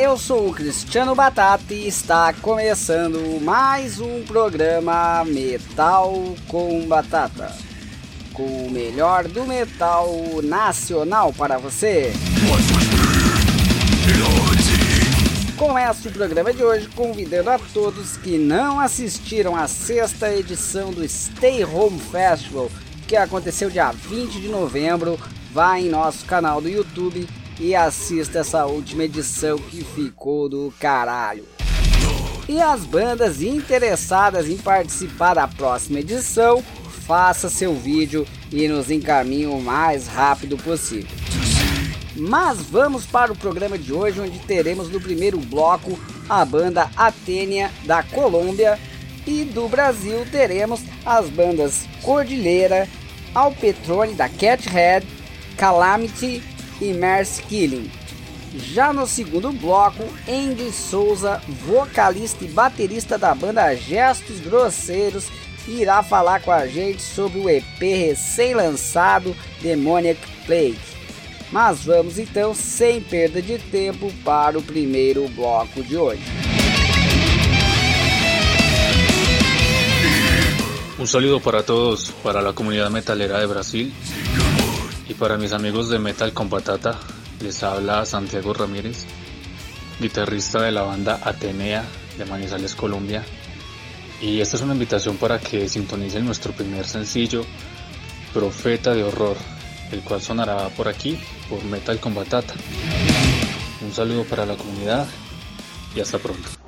eu sou o Cristiano Batata e está começando mais um programa Metal com Batata, com o melhor do metal nacional para você. Começo o programa de hoje convidando a todos que não assistiram à sexta edição do Stay Home Festival, que aconteceu dia 20 de novembro, vá em nosso canal do YouTube e assista essa última edição que ficou do caralho. E as bandas interessadas em participar da próxima edição, faça seu vídeo e nos encaminhe o mais rápido possível. Mas vamos para o programa de hoje, onde teremos no primeiro bloco a banda Atênia da Colômbia e do Brasil teremos as bandas Cordilheira, Alpetrone da Cathead, Calamity e Mercy Killing. Já no segundo bloco, Andy Souza, vocalista e baterista da banda Gestos Grosseiros, irá falar com a gente sobre o EP recém-lançado Demoniac Plague. Mas vamos então, sem perda de tempo, para o primeiro bloco de hoje. Un saludo para todos, para la comunidad metalera de Brasil y para mis amigos de Metal con Patata. Les habla Santiago Ramírez, guitarrista de la banda Atenea de Manizales, Colombia. Y esta es una invitación para que sintonicen nuestro primer sencillo, Profeta de Horror, el cual sonará por aquí por Metal con Batata. Un saludo para la comunidad y hasta pronto.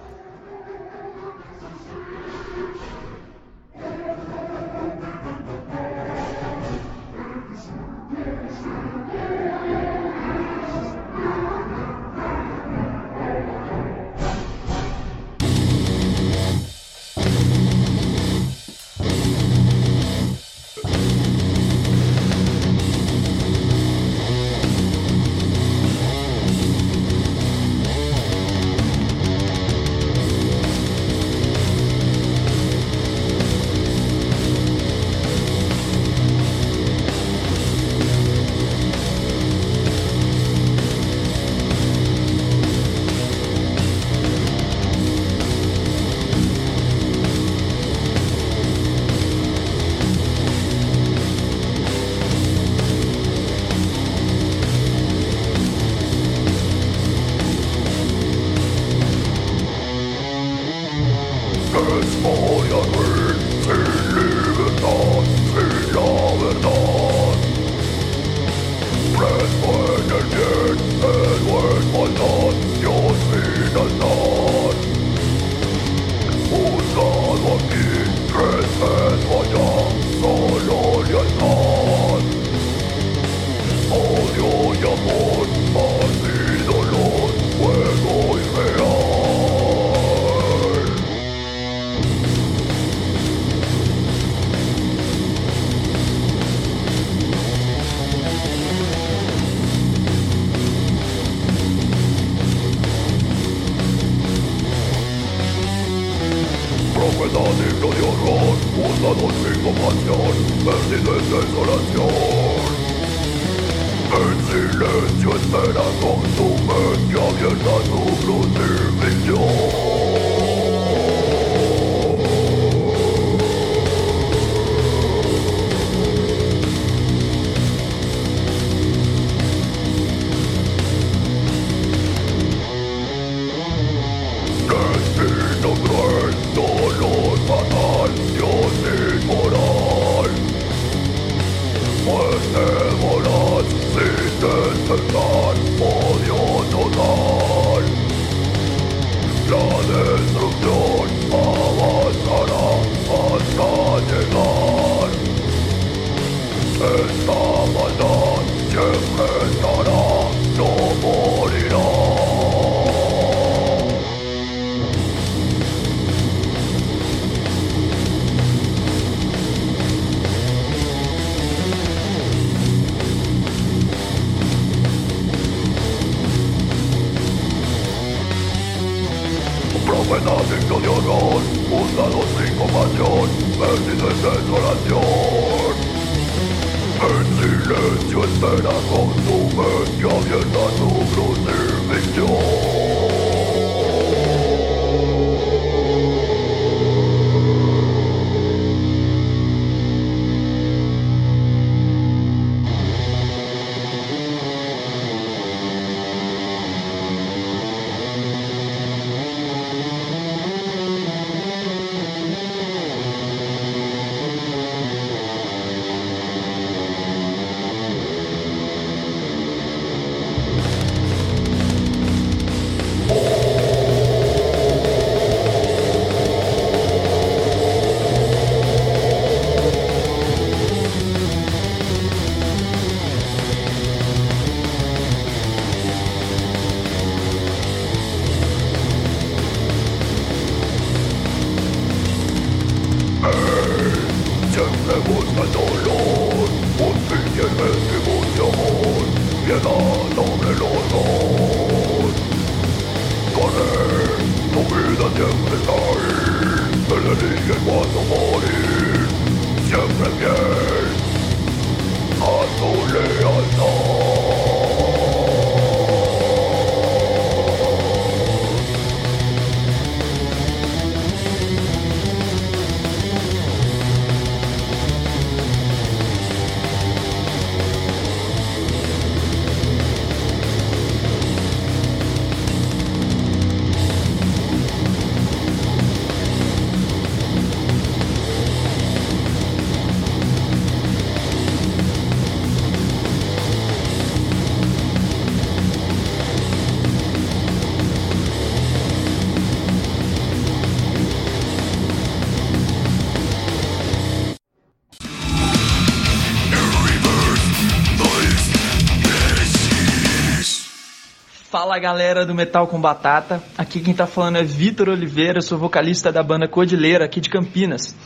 Fala galera do Metal com Batata, aqui quem tá falando é Vitor Oliveira, sou vocalista da banda Codileira aqui de Campinas.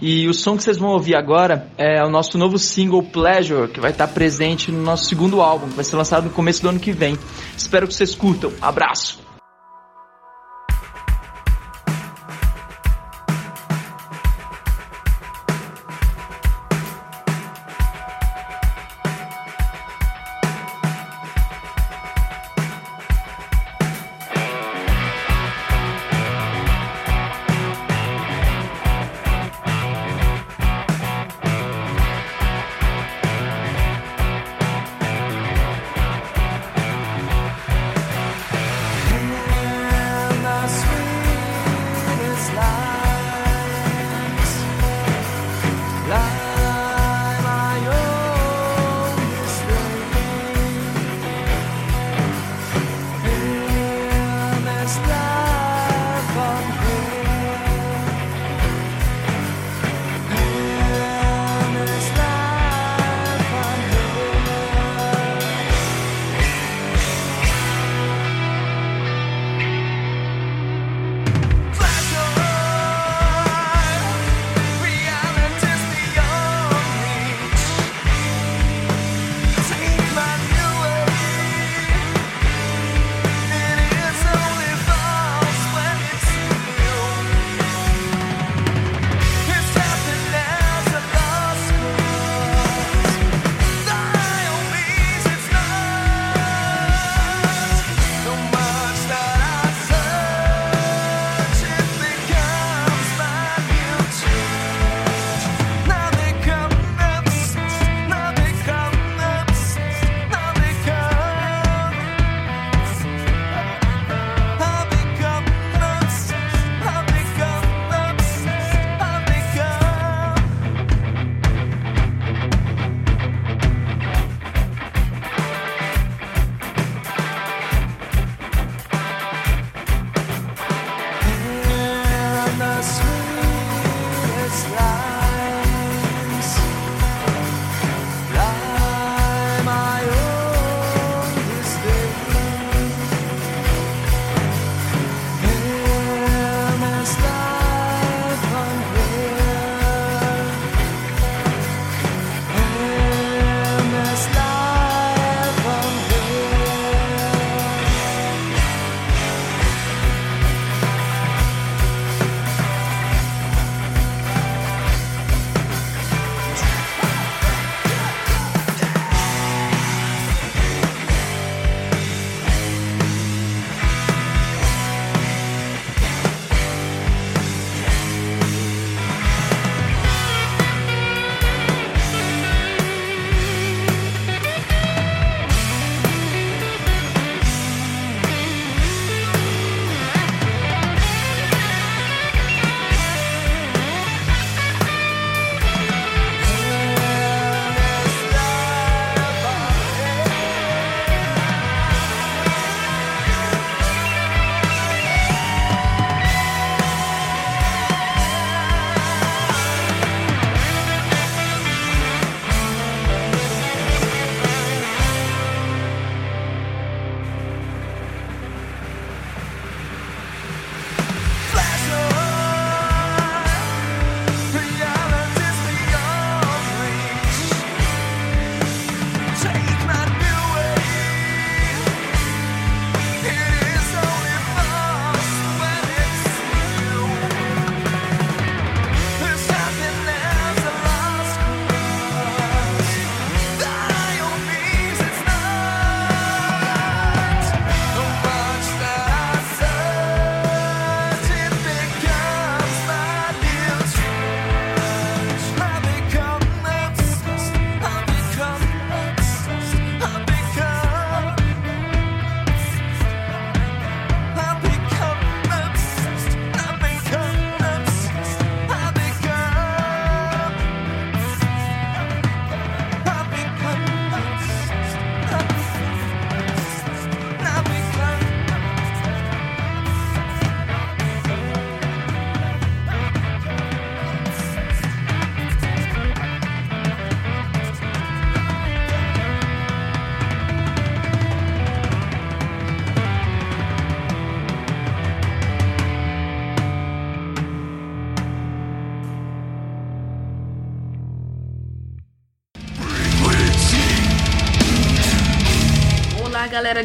E o som que vocês vão ouvir agora é o nosso novo single Pleasure, que vai estar presente no nosso segundo álbum, que vai ser lançado no começo do ano que vem. Espero que vocês curtam. Abraço!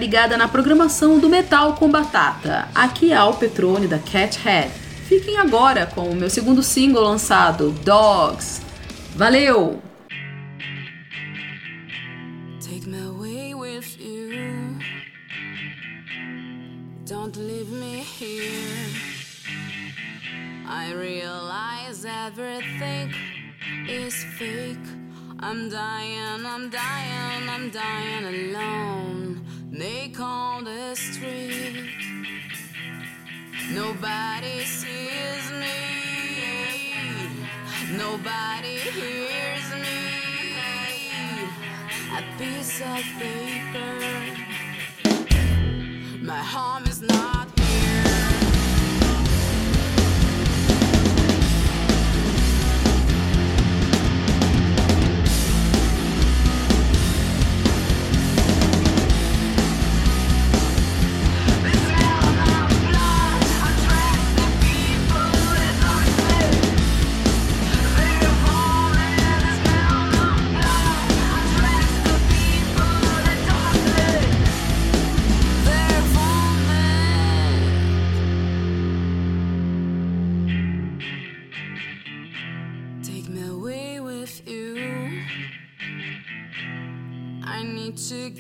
Ligada na programação do Metal com Batata. Aqui é Al Petrone da Cat Head. Fiquem agora com o meu segundo single lançado, Dogs. Valeu! Take me away with you. Don't leave me here. I realize everything is fake. I'm dying, I'm dying, I'm dying alone. They call the street. Nobody sees me. Nobody hears me. A piece of paper. My home is not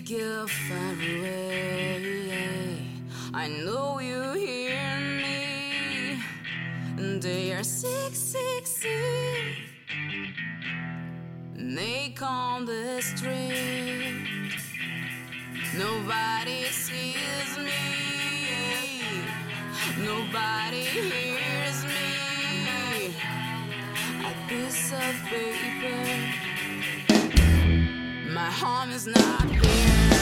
get far away. I know you hear me. They are sick, sick, sick. They call the street. Nobody sees me. Nobody hears me. A piece of paper. My home is not here.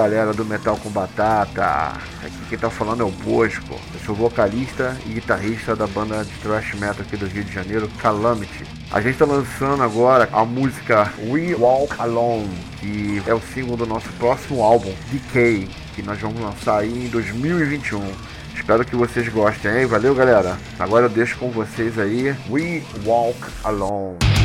Galera do Metal com Batata! Aqui quem tá falando é o Bosco. Eu sou vocalista e guitarrista da banda de thrash metal aqui do Rio de Janeiro, Calamity. A gente tá lançando agora a música We Walk Alone, que é o single do nosso próximo álbum, Decay, que nós vamos lançar aí em 2021. Espero que vocês gostem, hein? Valeu, galera! Agora eu deixo com vocês aí We Walk Alone.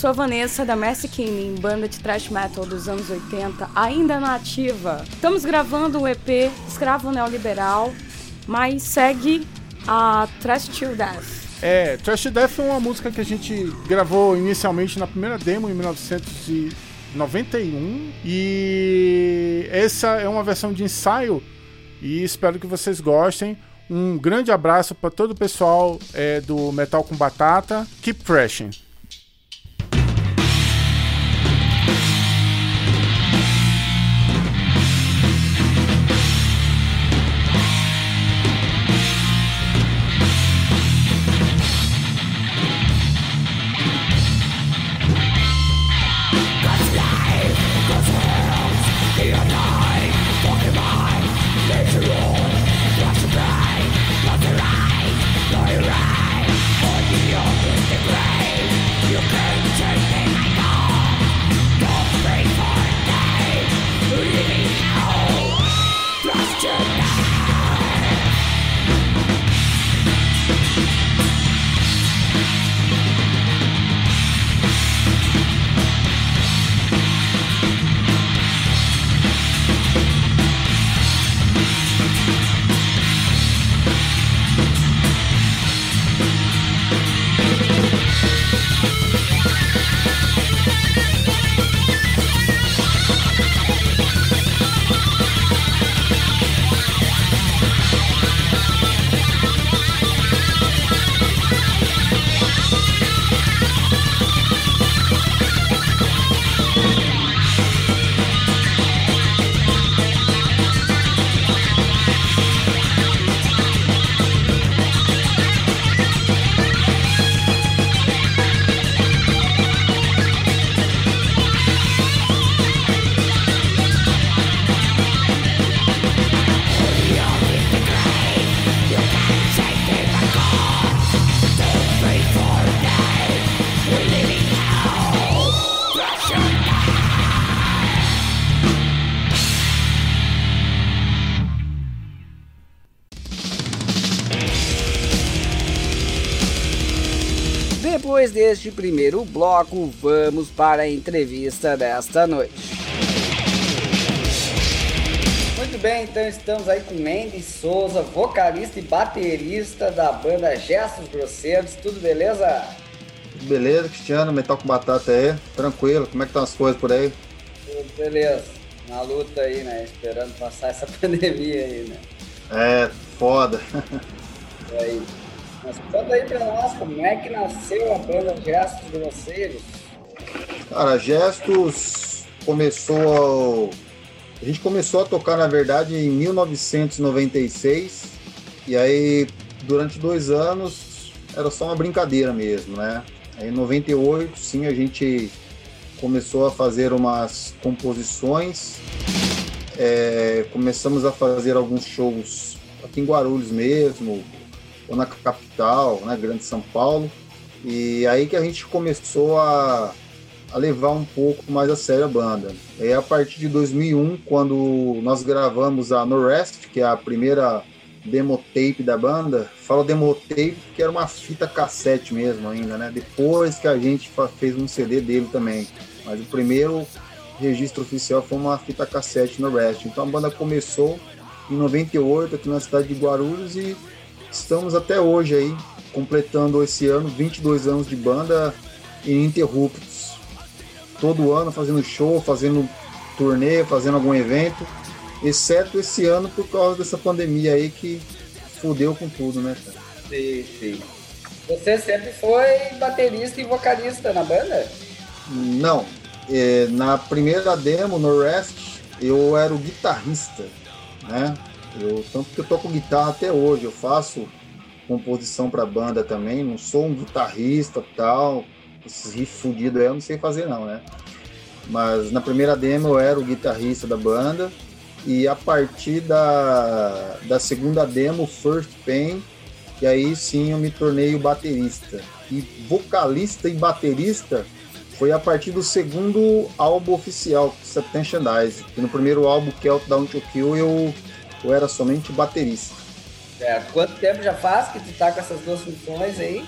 Sou Vanessa da Mercy King, banda de thrash metal dos anos 80, ainda na ativa. Estamos gravando o EP Escravo Neoliberal, mas segue a Trash Till Death. É, Trash Death foi uma música que a gente gravou inicialmente na primeira demo em 1991 e essa é uma versão de ensaio e espero que vocês gostem. Um grande abraço para todo o pessoal é, do Metal com Batata. Keep pressing. Depois deste primeiro bloco, vamos para a entrevista desta noite. Muito bem, então estamos aí com Mendes Souza, vocalista e baterista da banda Gestos Grosseiros. Tudo beleza? Beleza, Cristiano, metal com batata aí, tranquilo, como é que estão as coisas por aí? Tudo beleza. Na luta aí, né? Esperando passar essa pandemia aí, né? É, foda. E aí? Mas conta aí pra nós como é que nasceu a banda Gestos Grosseiros. Cara, Gestos começou. A gente começou a tocar, na verdade, em 1996. E aí, durante dois anos, era só uma brincadeira mesmo, né? Aí, em 98, sim, a gente começou a fazer umas composições. É, começamos a fazer alguns shows aqui em Guarulhos mesmo, ou na capital, né, Grande São Paulo. E aí que a gente começou a, a levar um pouco mais a sério a banda. É a partir de 2001, quando nós gravamos a No Rest, que é a primeira demo tape da banda. Falo demo tape porque era uma fita cassete mesmo ainda, né? Depois que a gente fez um CD dele também. Mas o primeiro registro oficial foi uma fita cassete no Rest. Então a banda começou em 98 aqui na cidade de Guarulhos e estamos até hoje aí, completando esse ano 22 anos de banda ininterruptos. Todo ano fazendo show, fazendo turnê, fazendo algum evento, exceto esse ano por causa dessa pandemia aí que fudeu com tudo, né, cara? Sim, sim. Você sempre foi baterista e vocalista na banda? Não, é, na primeira demo, no Rest, eu era o guitarrista, né? Eu, tanto que eu toco guitarra até hoje, eu faço composição para banda também, não sou um guitarrista tal, esses riffs fudidos aí eu não sei fazer não, né? Mas na primeira demo eu era o guitarrista da banda e a partir da, da segunda demo, First Pain, e aí sim eu me tornei o baterista. E vocalista e baterista foi a partir do segundo álbum oficial, Septension Dies. No primeiro álbum, Countdown to Kill, eu, eu era somente baterista. Certo. Quanto tempo já faz que tu tá com essas duas funções aí?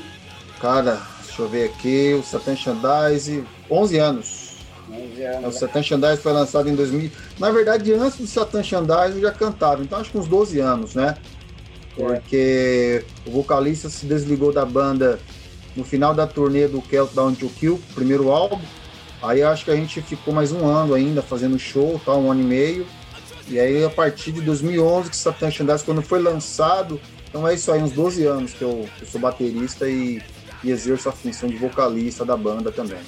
Cara, deixa eu ver aqui, o Satan Shandise, 11 anos. 11 É, O anos. Satan Shandise foi lançado em 2000. Na verdade, antes do Satan Shandise eu já cantava, então acho que uns 12 anos, né? Porque o vocalista se desligou da banda no final da turnê do Countdown to Kill, primeiro álbum. Aí acho que a gente ficou mais um ano ainda fazendo show, tá, um ano e meio. E aí a partir de 2011 que Satan Shandise, quando foi lançado, então é isso aí, uns 12 anos que eu, eu sou baterista e, e exerço a função de vocalista da banda também.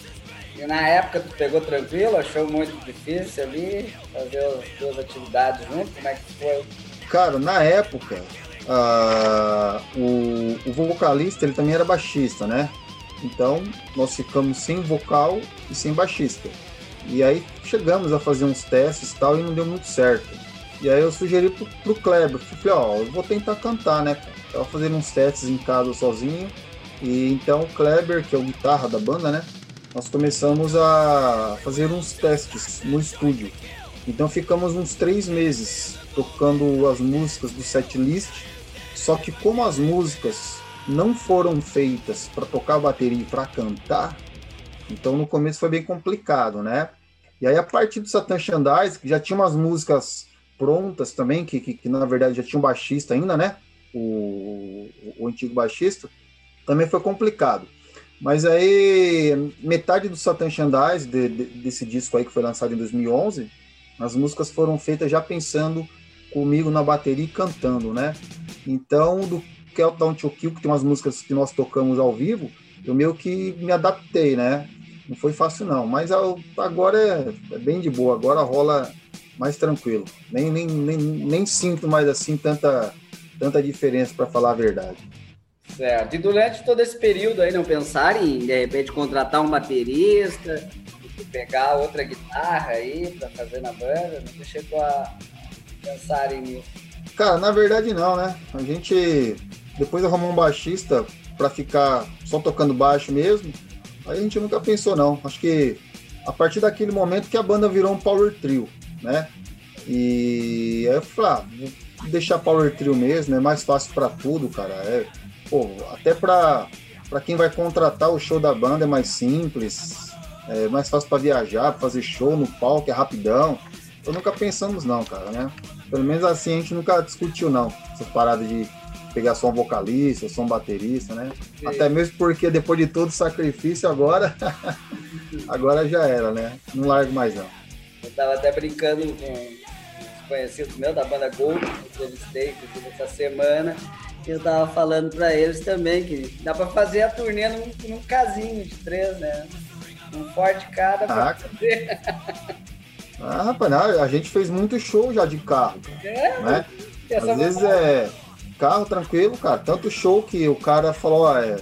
E na época tu pegou tranquilo, achou muito difícil ali fazer as duas atividades junto? Como é que foi? Cara, na época, ah, o, o vocalista ele também era baixista, né? Então nós ficamos sem vocal e sem baixista. E aí chegamos a fazer uns testes e tal e não deu muito certo. E aí eu sugeri pro, pro Kleber, falei, ó, eu vou tentar cantar, né? Tava fazendo uns testes em casa sozinho. E então o Kleber, que é o guitarra da banda, né? Nós começamos a fazer uns testes no estúdio. Então ficamos uns três meses tocando as músicas do setlist. Só que como as músicas não foram feitas para tocar bateria e para cantar, então no começo foi bem complicado, né? E aí a partir do Satan Shandise, que já tinha umas músicas prontas também, que, que, que na verdade já tinha um baixista ainda, né? O, o, o antigo baixista, também foi complicado. Mas aí, metade do Satan Shandise, de, de, desse disco aí que foi lançado em 2011, as músicas foram feitas já pensando comigo na bateria e cantando, né? Então, do Countdown to Kill, que tem umas músicas que nós tocamos ao vivo, eu meio que me adaptei, né? Não foi fácil não, mas agora é, é bem de boa, agora rola mais tranquilo. Nem, nem, nem, nem sinto mais assim tanta, tanta diferença, para falar a verdade. Certo. E durante todo esse período aí, não pensar em, de repente, contratar um baterista, pegar outra guitarra aí pra fazer na banda? Não chegou a pensarem nisso. Cara, na verdade não, né? A gente depois arrumou um baixista para ficar só tocando baixo mesmo. Aí a gente nunca pensou não. Acho que a partir daquele momento que a banda virou um power trio, né? E aí eu falei, ah, vou deixar power trio mesmo, é mais fácil para tudo, cara. É, pô, até para para quem vai contratar o show da banda é mais simples, é mais fácil para viajar, pra fazer show no palco, é rapidão. Eu nunca pensamos não, cara, né? Pelo menos assim a gente nunca discutiu não, essa parada de pegar só um vocalista, só um baterista, né? Sim. Até mesmo porque depois de todo o sacrifício agora, agora já era, né? Não largo mais não. Eu tava até brincando com uns conhecidos meus da banda Gold, que eu entrevistei essa semana. E eu tava falando pra eles também que dá pra fazer a turnê num, num casinho de três, né? Um forte cada pra Ah, fazer. Ah, rapaz, a gente fez muito show já de carro, É, né? Às vezes é carro tranquilo, cara. Tanto show que o cara falou, ó, é,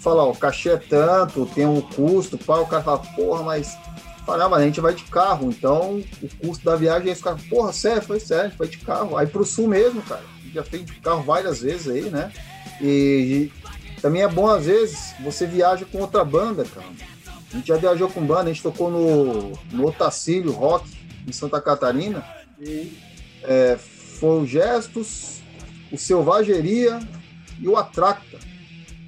fala, ó, o cachê é tanto, tem um custo, pá, o cara fala, porra, mas fala, mas a gente vai de carro, então o custo da viagem é esse cara, porra, sério, foi sério, vai de carro. Aí pro sul mesmo, cara. A gente já fez de carro várias vezes aí, né? E, e também é bom, às vezes, você viaja com outra banda, cara. A gente já viajou com banda, a gente tocou no, no Otacílio Rock, em Santa Catarina. É, foi o Gestos, o Selvageria e o Atracta,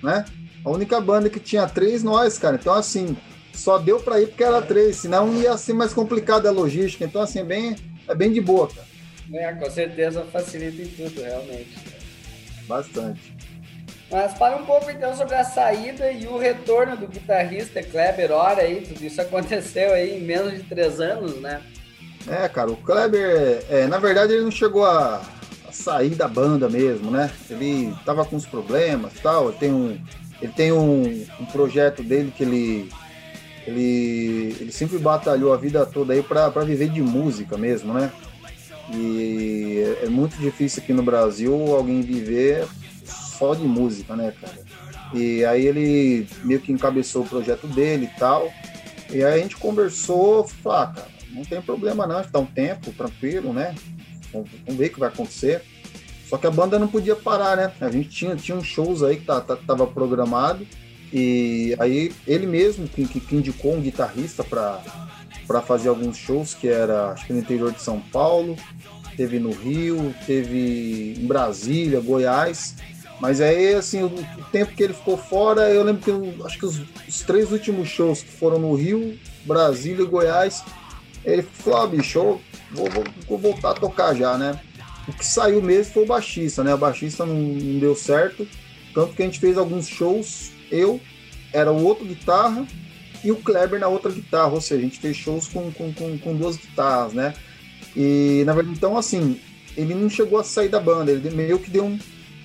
né? A única banda que tinha três, nós, cara. Então, assim, só deu pra ir porque era três, senão ia ser mais complicada a logística. Então, assim, é bem, é bem de boa, cara. É, com certeza facilita em tudo, realmente. Bastante. Mas fala um pouco então sobre a saída e o retorno do guitarrista Kleber Ora aí. Tudo isso aconteceu aí em menos de três anos, né? É, cara, o Kleber, é, na verdade, ele não chegou a sair da banda mesmo, né? Ele tava com uns problemas tal. Ele tem um, ele tem um, um projeto dele que ele, ele, ele sempre batalhou a vida toda aí pra viver de música mesmo, né? E é, é muito difícil aqui no Brasil alguém viver só de música, né, cara? E aí ele meio que encabeçou o projeto dele e tal. E aí a gente conversou, falou, ah, cara, não tem problema não, a gente dá um tempo, tranquilo, né? Vamos, ver o que vai acontecer. Só que a banda não podia parar, né? A gente tinha, tinha uns shows aí que tá, tá- tava programado. E aí ele mesmo que, que, indicou um guitarrista para fazer alguns shows, que era acho que no interior de São Paulo, teve no Rio, teve em Brasília, Goiás. Mas aí, assim, o, o tempo que ele ficou fora, eu lembro que eu, acho que os, os, três últimos shows que foram no Rio, Brasília e Goiás, ele falou, ah, bicho, eu vou, vou, vou, voltar a tocar já, né? O que saiu mesmo foi o baixista, né? A baixista não, não deu certo, tanto que a gente fez alguns shows, eu, era o outro guitarra e o Kleber na outra guitarra, ou seja, a gente fez shows com, com, com, com duas guitarras, né? E, na verdade, então, assim, ele não chegou a sair da banda, ele meio que deu um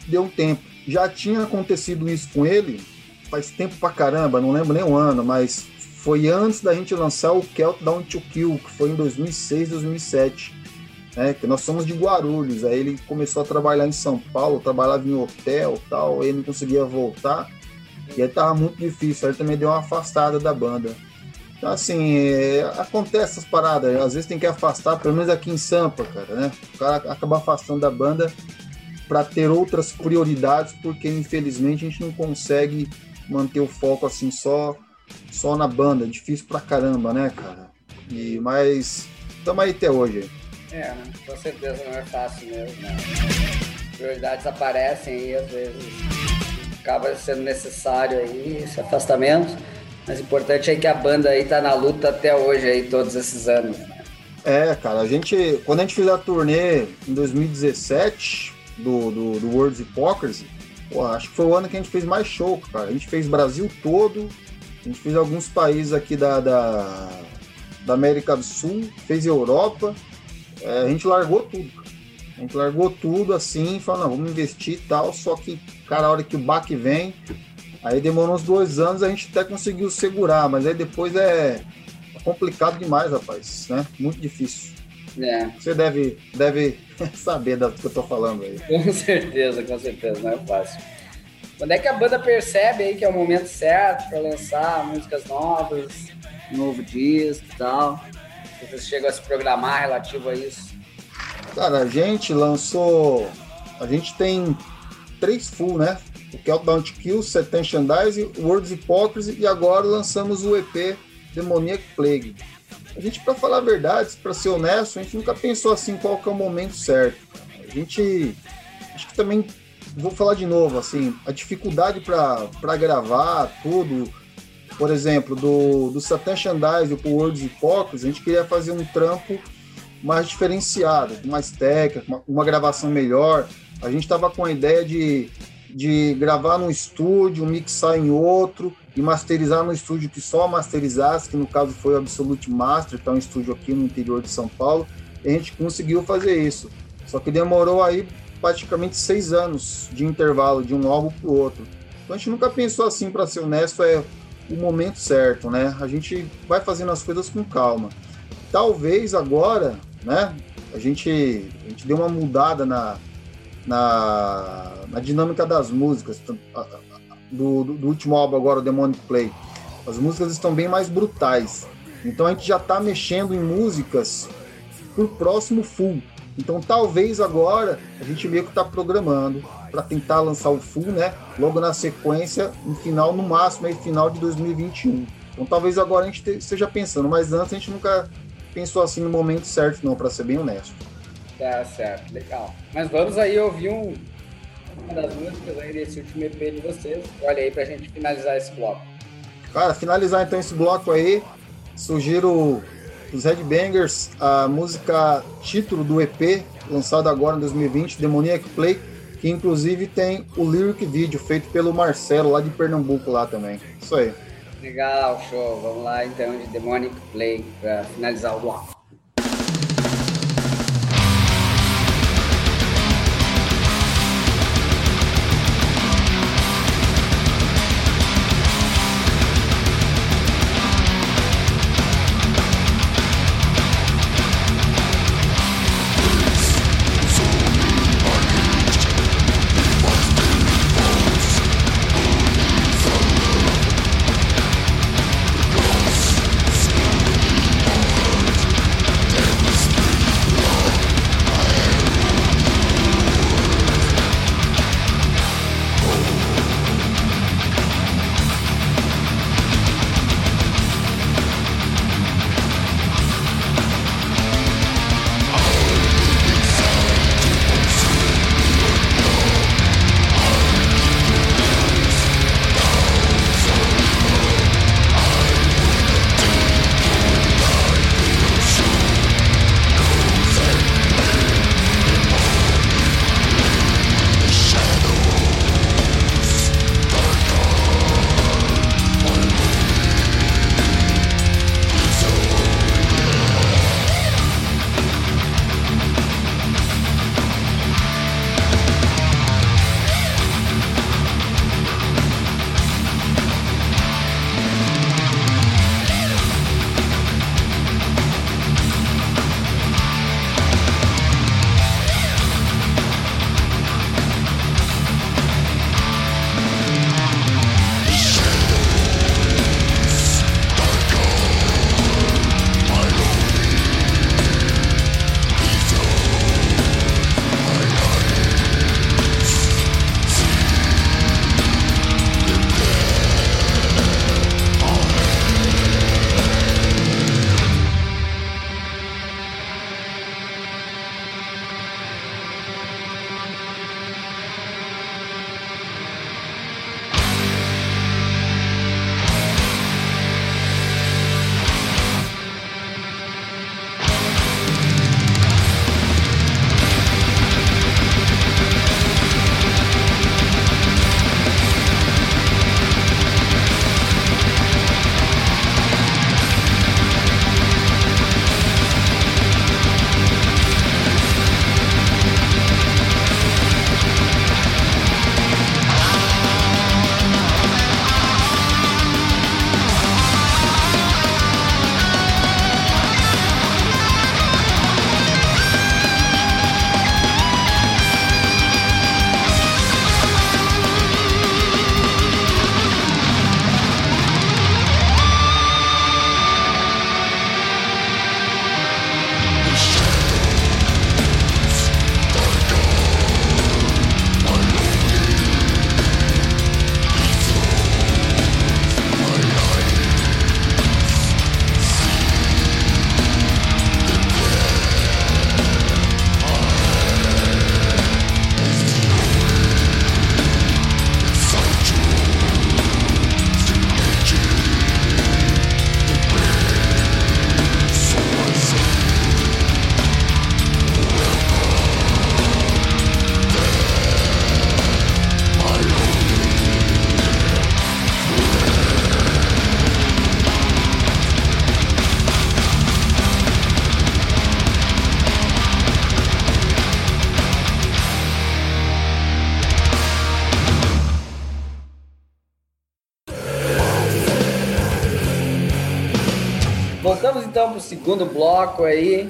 deu um tempo. Já tinha acontecido isso com ele faz tempo pra caramba, não lembro nem o ano, mas foi antes da gente lançar o Celt Down to Kill, que foi em 2006, 2007. Né, que nós somos de Guarulhos, aí ele começou a trabalhar em São Paulo, trabalhava em hotel tal, aí não conseguia voltar, e aí tava muito difícil, aí também deu uma afastada da banda. Então, assim, é, acontece essas paradas, às vezes tem que afastar, pelo menos aqui em Sampa, cara, né? O cara acaba afastando da banda para ter outras prioridades, porque infelizmente a gente não consegue manter o foco assim só só na banda, difícil pra caramba, né, cara? E mas estamos aí até hoje. É, com certeza não é fácil mesmo. Né? Prioridades aparecem aí às vezes acaba sendo necessário aí esse afastamento, mas o importante é que a banda aí tá na luta até hoje aí todos esses anos. Né? É, cara, a gente quando a gente fez a turnê em 2017 do, do, do World's Hypocrisy, pô, acho que foi o ano que a gente fez mais show, cara. A gente fez Brasil todo, a gente fez alguns países aqui da, da, da América do Sul, fez Europa, é, a gente largou tudo, A gente largou tudo assim, falou, não, vamos investir e tal, só que, cara, a hora que o baque vem, aí demorou uns dois anos, a gente até conseguiu segurar, mas aí depois é complicado demais, rapaz, né? Muito difícil. É. Você deve, deve saber do que eu tô falando aí. Com certeza, com certeza, não é fácil. Quando é que a banda percebe aí que é o momento certo para lançar músicas novas, novo disco e tal? Vocês chegam a se programar relativo a isso? Cara, a gente lançou. A gente tem três full, né? O Countdown to Kill, Setention Dice, Words Hypocrisy e agora lançamos o EP Demoniac Plague. A gente, para falar a verdade, para ser honesto, a gente nunca pensou assim qual que é o momento certo. A gente, acho que também, vou falar de novo, assim, a dificuldade para gravar tudo, por exemplo, do, do Satan Shandise para o Words Hipócritas, a gente queria fazer um trampo mais diferenciado, mais técnico, uma, uma gravação melhor. A gente estava com a ideia de, de gravar num estúdio, mixar em outro, e masterizar no estúdio que só masterizasse, que no caso foi o Absolute Master, é um estúdio aqui no interior de São Paulo, e a gente conseguiu fazer isso. Só que demorou aí praticamente seis anos de intervalo de um álbum para o outro. Então a gente nunca pensou assim, para ser honesto, é o momento certo, né? A gente vai fazendo as coisas com calma. Talvez agora, né? A gente, a gente deu uma mudada na, na, na dinâmica das músicas do, do, do último álbum agora, o Demonic Play. As músicas estão bem mais brutais. Então a gente já está mexendo em músicas pro próximo full. Então talvez agora a gente meio que está programando para tentar lançar o full, né? Logo na sequência, no final, no máximo aí final de 2021. Então talvez agora a gente esteja pensando, mas antes a gente nunca pensou assim no momento certo, não, para ser bem honesto. Tá certo, legal. Mas vamos aí ouvir um, uma das músicas aí desse último EP de vocês. Olha aí pra gente finalizar esse bloco. Cara, finalizar então esse bloco aí, sugiro os Headbangers, a música título do EP, lançado agora em 2020, Demoniac Play, que inclusive tem o lyric vídeo feito pelo Marcelo, lá de Pernambuco, lá também. Isso aí. Legal, show. Vamos lá então de Demonic Play para finalizar o bloco. Segundo bloco aí,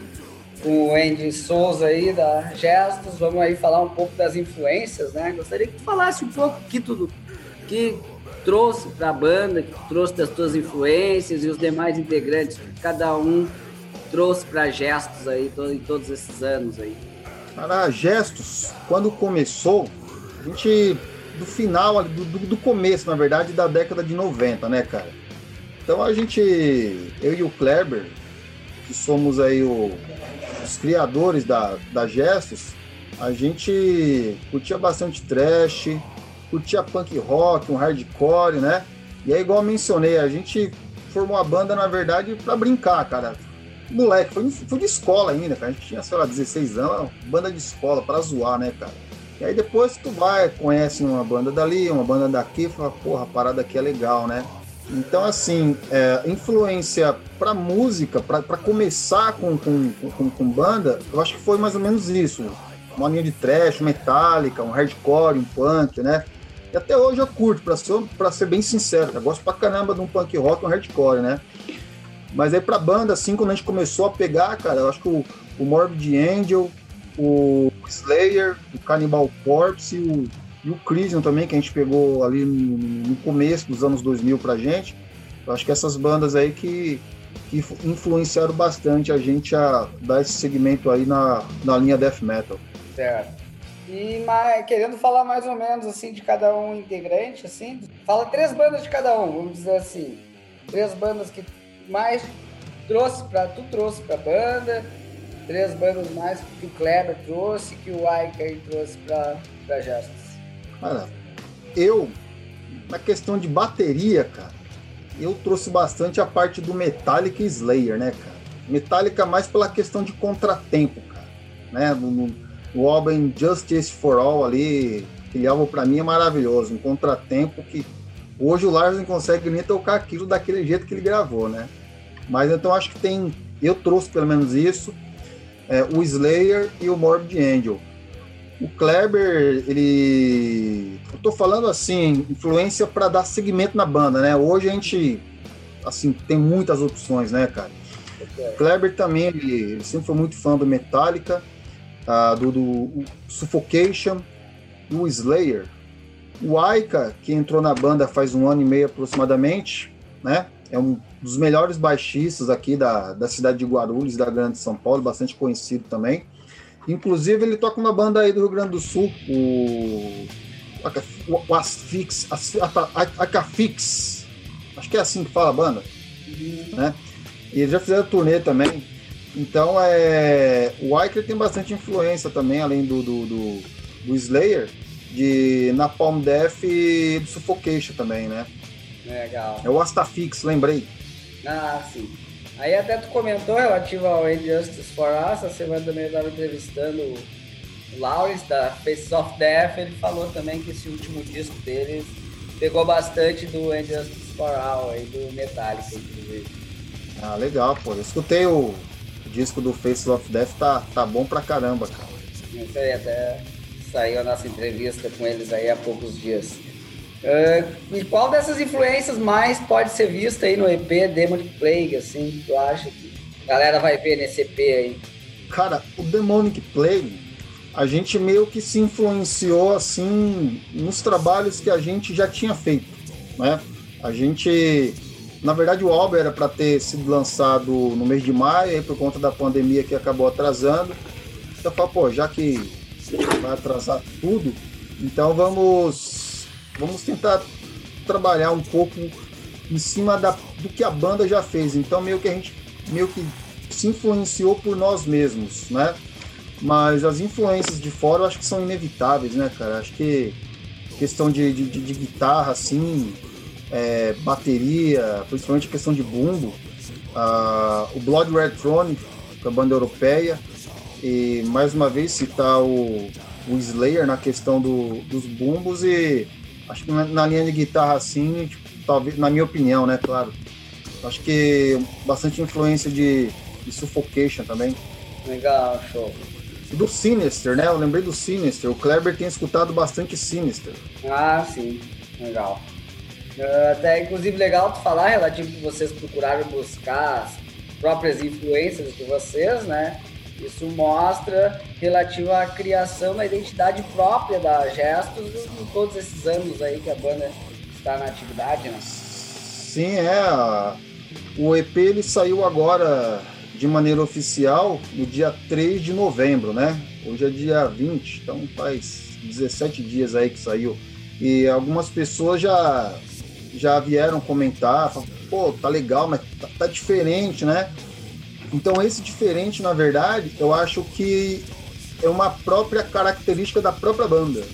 com o Andy Souza aí da Gestos. Vamos aí falar um pouco das influências, né? Gostaria que tu falasse um pouco que tudo que trouxe para a banda, que trouxe das tuas influências e os demais integrantes, que cada um trouxe para Gestos aí em todos esses anos aí. Cara, Gestos, quando começou, a gente do final, do, do, começo, na verdade, da década de 90, né, cara? Então a gente, eu e o Kleber, que somos aí o, os criadores da, da Gestos, a gente curtia bastante trash, curtia punk rock, um hardcore, né? E aí, igual mencionei, a gente formou a banda, na verdade, para brincar, cara. Moleque, foi, foi de escola ainda, cara. A gente tinha, sei lá, 16 anos, banda de escola, para zoar, né, cara? E aí depois tu vai, conhece uma banda dali, uma banda daqui, fala, porra, a parada aqui é legal, né? Então, assim, é, influência para música, para começar com, com, com, com, banda, eu acho que foi mais ou menos isso. Uma linha de trash, metálica, um hardcore, um punk, né? E até hoje eu curto, para ser, pra ser bem sincero. Eu gosto pra caramba de um punk rock um hardcore, né? Mas aí pra banda, assim, quando a gente começou a pegar, cara, eu acho que o, o Morbid Angel, o Slayer, o Cannibal Corpse o, e o Crisium também, que a gente pegou ali no, no, começo dos anos 2000 pra gente. Eu acho que essas bandas aí que, que influenciaram bastante a gente a dar esse segmento aí na, na linha death metal. Certo. E mais, querendo falar mais ou menos assim de cada um integrante, assim, fala três bandas de cada um, vamos dizer assim. Três bandas que mais trouxe para tu trouxe pra banda, três bandas mais que o Kleber trouxe, que o Aika trouxe para pra Justice. Cara, eu, na questão de bateria, cara, eu trouxe bastante a parte do Metallica e Slayer, né, cara? Metallica mais pela questão de contratempo, cara. Né? No, no álbum Justice for All ali, aquele álbum pra mim é maravilhoso. Um contratempo que hoje o Lars não consegue nem tocar aquilo daquele jeito que ele gravou, né? Mas então acho que tem. Eu trouxe pelo menos isso. É, o Slayer e o Morbid Angel. O Kleber, ele. Eu tô falando assim, influência para dar segmento na banda, né? Hoje a gente, assim, tem muitas opções, né, cara? O Kleber também, ele, ele sempre foi muito fã do Metallica, uh, do, do Suffocation, o Slayer. O Aika, que entrou na banda faz um ano e meio aproximadamente, né? É um dos melhores baixistas aqui da, da cidade de Guarulhos, da Grande São Paulo, bastante conhecido também. Inclusive, ele toca uma banda aí do Rio Grande do Sul, o, o, Asfix, Acafix, acho que é assim que fala a banda, né? E eles já fizeram turnê também. Então, é, o Iker tem bastante influência também, além do, do, do, do Slayer, de Napalm Death e do Suffocation também, né? Legal. É o Astafix, lembrei. Ah, sim. Aí até tu comentou relativo ao Injustice for Us, a semana também eu estava entrevistando o Lawrence da Face of Death, ele falou também que esse último disco dele pegou bastante do Injustice for All aí, do Metallica, inclusive. Ah, legal, pô. Eu escutei o disco do Face of Death, tá, tá bom pra caramba, cara. Isso aí, até saiu a nossa entrevista com eles aí há poucos dias. Uh, e qual dessas influências mais pode ser vista aí no EP Demonic Plague, assim, tu acha que a galera vai ver nesse EP aí? Cara, o Demonic Plague, a gente meio que se influenciou, assim, nos trabalhos que a gente já tinha feito, né? A gente, na verdade, o álbum era para ter sido lançado no mês de maio, aí por conta da pandemia que acabou atrasando. Então, pô, já que vai atrasar tudo, então vamos vamos tentar trabalhar um pouco em cima da, do que a banda já fez. Então meio que a gente meio que se influenciou por nós mesmos, né? Mas as influências de fora eu acho que são inevitáveis, né, cara? Acho que questão de, de, de guitarra, assim, é, bateria, principalmente questão de bumbo, o Blood Red Throne, a banda europeia, e mais uma vez citar o, o Slayer na questão do, dos bumbos e Acho que na, linha de guitarra assim, tipo, talvez, na minha opinião, né, claro. Acho que bastante influência de, de Suffocation também. Legal, show. E do Sinister, né? Eu lembrei do Sinister. O Kleber tem escutado bastante Sinister. Ah, sim. Legal. Uh, até inclusive legal tu falar relativo que vocês procuraram buscar próprias influências de vocês, né? Isso mostra relativo à criação da identidade própria da Gestos em todos esses anos aí que a banda está na atividade, né? Sim, é. O EP ele saiu agora de maneira oficial no dia 3 de novembro, né? Hoje é dia 20, então faz 17 dias aí que saiu. E algumas pessoas já já vieram comentar, pô, tá legal, mas tá, tá diferente, né? Então esse diferente, na verdade, eu acho que é uma própria característica da própria banda.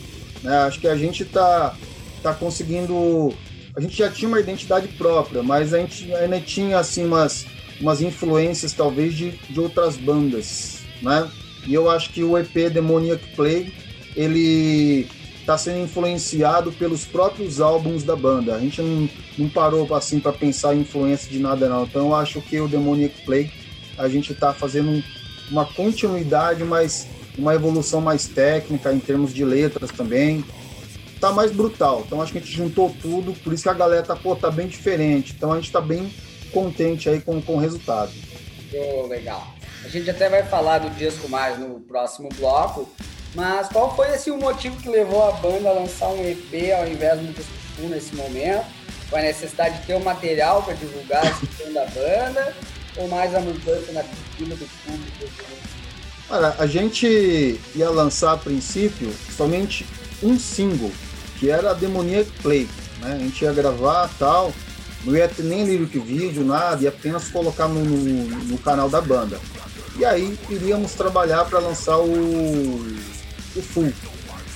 Né? Acho que a gente tá, tá conseguindo. A gente já tinha uma identidade própria, mas a gente ainda tinha assim umas, umas influências talvez de, de outras bandas, né? E eu acho que o EP Demoniac Plague ele está sendo influenciado pelos próprios álbuns da banda. A gente não, não parou assim para pensar em influência de nada não. Então eu acho que o Demoniac Plague a gente está fazendo uma continuidade, mas uma evolução mais técnica em termos de letras também. Tá mais brutal. Então acho que a gente juntou tudo, por isso que a galera tá, pô, tá bem diferente. Então a gente tá bem contente aí com, com o resultado. Oh, legal. A gente até vai falar do disco mais no próximo bloco, mas qual foi assim, o motivo que levou a banda a lançar um EP ao invés de um disco nesse momento? Foi a necessidade de ter um material para divulgar a da banda ou mais a mudança na cultura do público? Olha, a gente ia lançar a princípio somente um single, que era a Demoniac Play. Né? A gente ia gravar tal, não ia ter nem lyric vídeo, nada, ia apenas colocar no, no, no canal da banda. E aí iríamos trabalhar para lançar o, o full.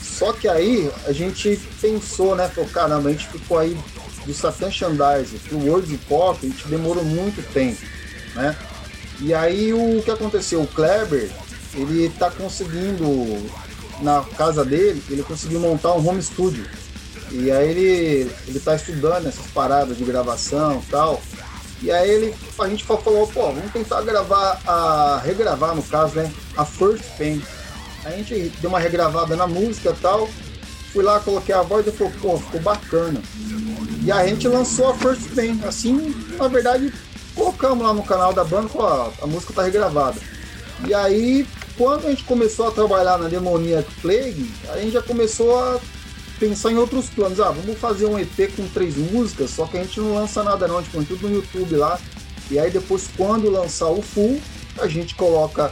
Só que aí a gente pensou, né? Falou, caramba, a gente ficou aí do Satan Shandizer pro World Pop, a gente demorou muito tempo, né? E aí o que aconteceu? O Kleber, ele tá conseguindo, na casa dele, ele conseguiu montar um home studio. E aí ele, ele tá estudando essas paradas de gravação e tal. E aí ele, a gente falou, pô, vamos tentar gravar, a, regravar no caso, né? A First Pain. A gente deu uma regravada na música e tal. Fui lá, coloquei a voz e falou, pô, ficou bacana. E a gente lançou a First Pain. Assim, na verdade, colocamos lá no canal da banda, pô, a, música tá regravada. E aí, quando a gente começou a trabalhar na Demoniac Plague, a gente já começou a pensar em outros planos. Ah, vamos fazer um EP com três músicas, só que a gente não lança nada não, a gente põe tudo no YouTube lá. E aí depois, quando lançar o full, a gente coloca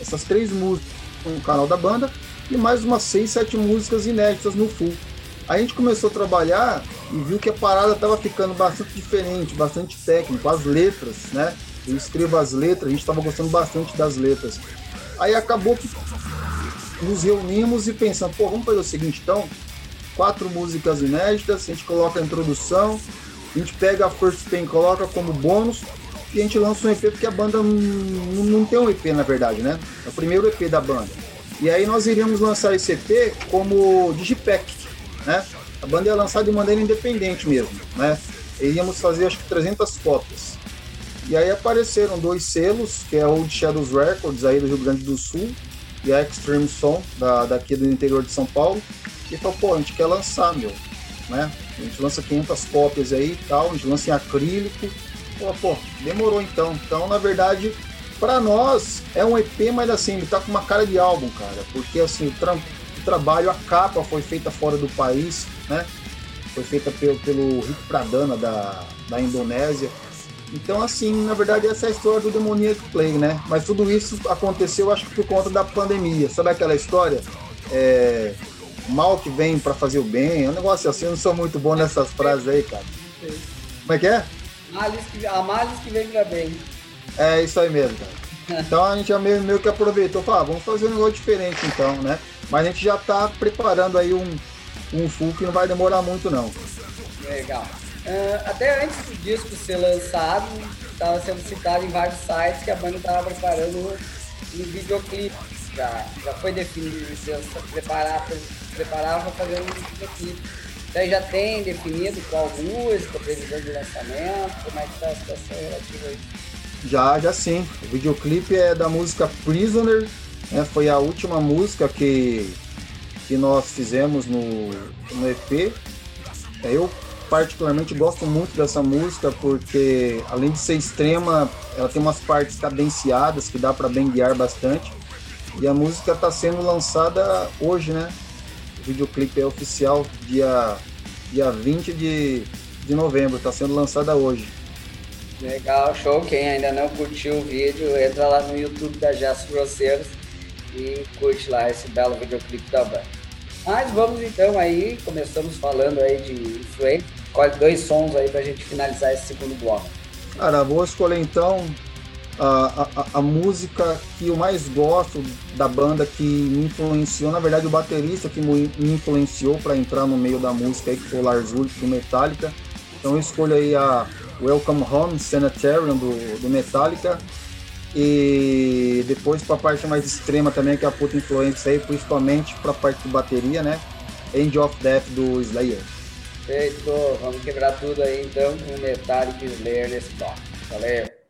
essas três músicas no canal da banda e mais umas seis, sete músicas inéditas no full. A gente começou a trabalhar e viu que a parada estava ficando bastante diferente, bastante técnico, as letras, né? Eu escrevo as letras, a gente estava gostando bastante das letras. Aí acabou que nos reunimos e pensamos, pô, vamos fazer o seguinte então, quatro músicas inéditas, a gente coloca a introdução, a gente pega a First Pain, coloca como bônus e a gente lança um EP porque a banda não, não tem um EP na verdade, né? É o primeiro EP da banda. E aí nós iríamos lançar esse EP como Digipack, né? A banda ia lançar de maneira independente mesmo, né? Iríamos fazer acho que 300 cópias. E aí apareceram dois selos, que é o Shadows Records aí do Rio Grande do Sul e a Extreme Som da, daqui do interior de São Paulo. E falou, pô, a gente quer lançar, meu, né? A gente lança 500 cópias aí e tal, a gente lança em acrílico. Pô, pô, demorou então. Então, na verdade, para nós é um EP, mas assim, ele tá com uma cara de álbum, cara, porque assim, o, tra o trabalho, a capa foi feita fora do país, né? Foi feita pelo, pelo Rick Pradana da, da Indonésia. Então, assim, na verdade, essa é a história do Demoniac Play, né? Mas tudo isso aconteceu, acho que por conta da pandemia. Sabe aquela história? É, mal que vem para fazer o bem. É um negócio assim, eu não sou muito bom nessas frases aí, cara. Sim. Como é que é? Males que, a males que vem pra bem. É isso aí mesmo, cara. Então a gente meio, meio que aproveitou, falou, ah, vamos fazer um negócio diferente então, né? Mas a gente já tá preparando aí um, um full que não vai demorar muito não. Legal. Uh, até antes do disco ser lançado, estava sendo citado em vários sites que a banda estava preparando um videoclipe. Já, já foi definido, preparar, preparar para fazer um videoclipe. Então já tem definido qual música, previsão de lançamento, como é que está a situação relativa a isso? Já, já sim. O videoclipe é da música Prisoner, né? foi a última música que, que nós fizemos no, no EP. Eu particularmente gosto muito dessa música porque além de ser extrema, ela tem umas partes cadenciadas que dá para benguear bastante. E a música está sendo lançada hoje, né? O videoclipe é oficial, dia, dia 20 de, de novembro, está sendo lançada hoje. Legal, show. Quem ainda não curtiu o vídeo, entra lá no YouTube da Gestos Grosseiros e curte lá esse belo videoclipe da banda. Mas vamos então aí, começamos falando aí de influência. Escolhe dois sons aí pra gente finalizar esse segundo bloco. Cara, vou escolher então a, a, a, música que eu mais gosto da banda que me influenciou, na verdade o baterista que me influenciou para entrar no meio da música aí, que foi o Lars Ulrich do Metallica. Então eu escolho aí a Welcome Home Sanitarium do, do Metallica e depois para a parte mais extrema também, que é a puta influência aí, principalmente para a parte de bateria, né? End of Death do Slayer. Feito, vamos quebrar tudo aí então com Metallic Slayer nesse bloco. Valeu!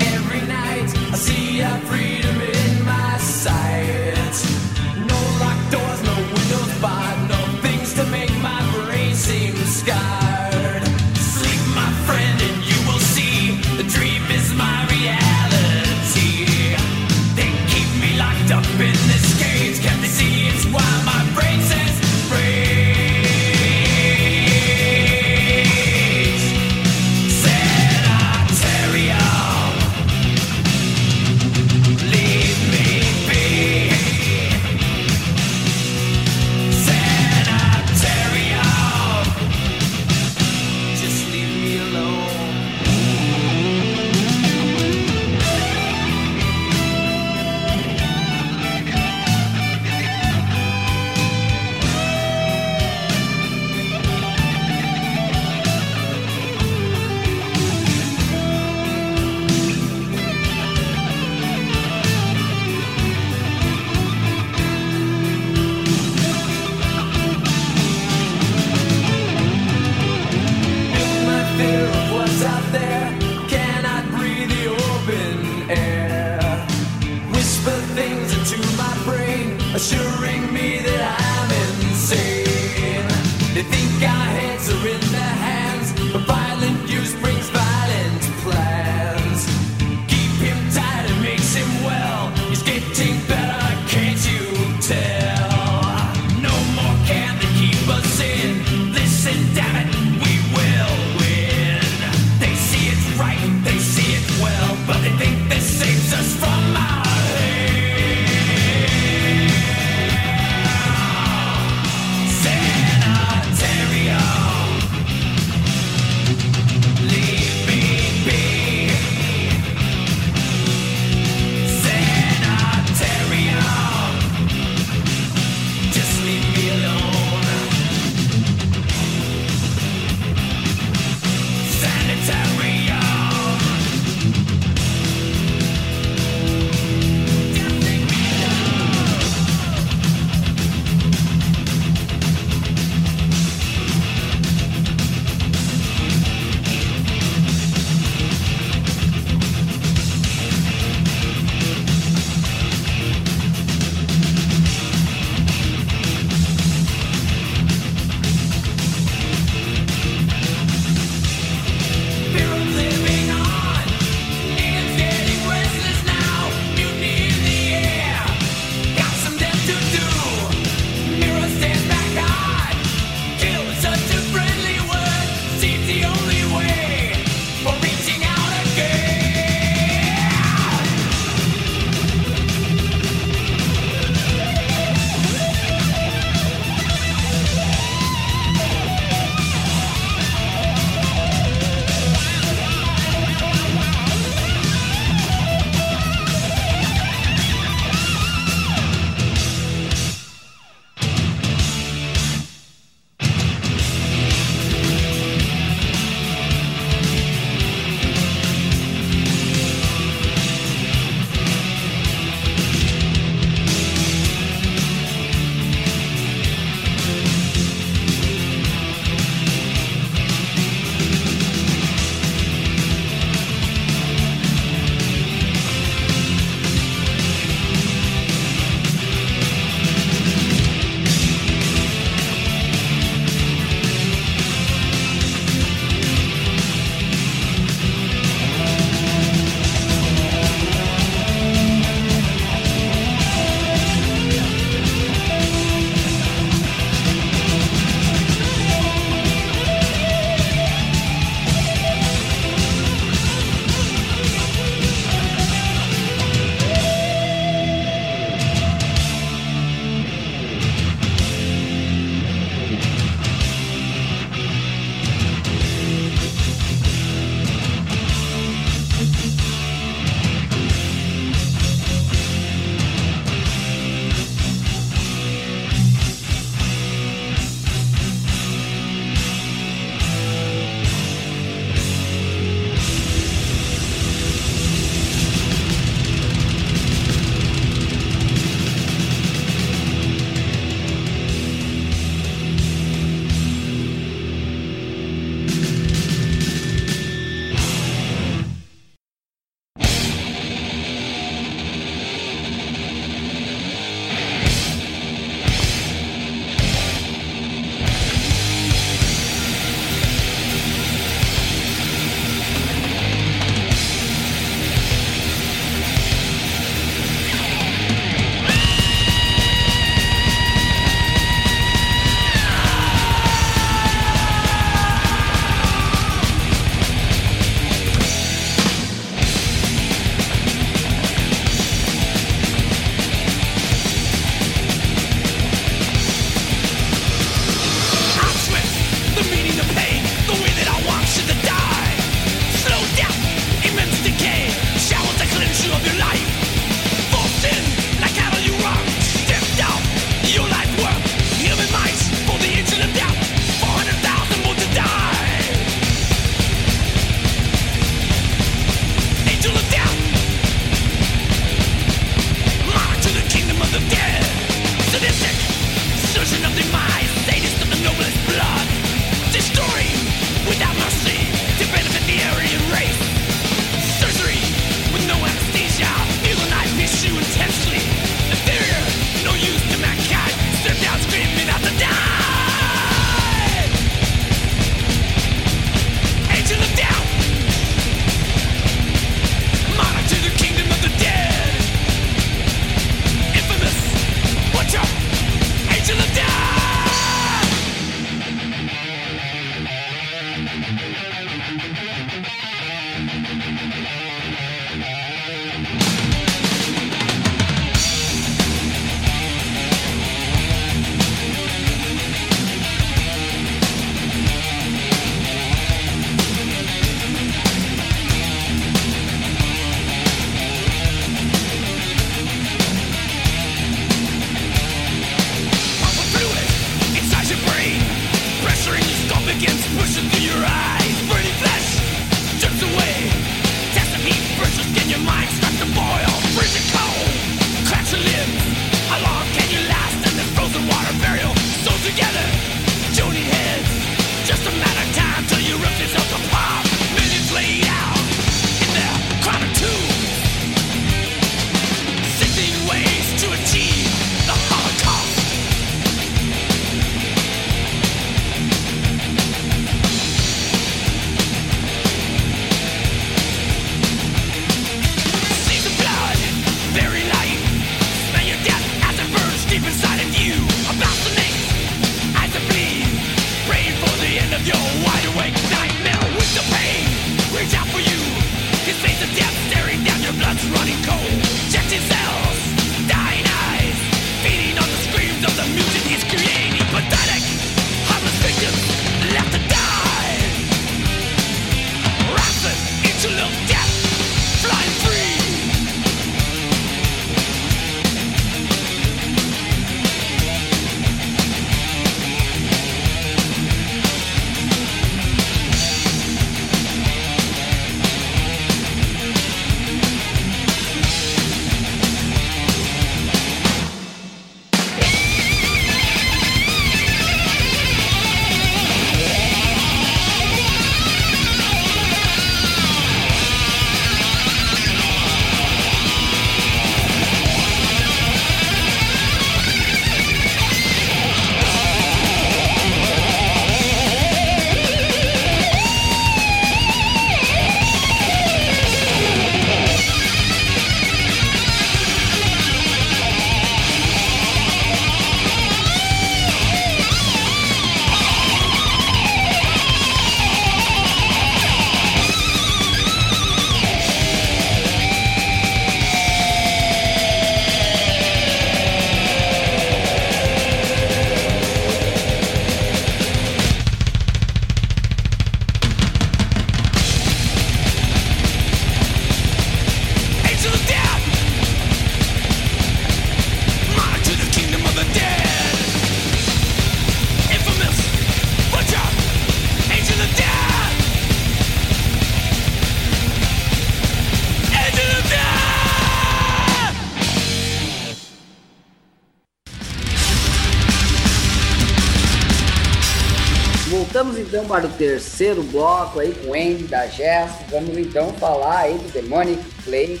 Para o terceiro bloco aí com o Andy da Gesto. Vamos então falar aí do Demonic Play,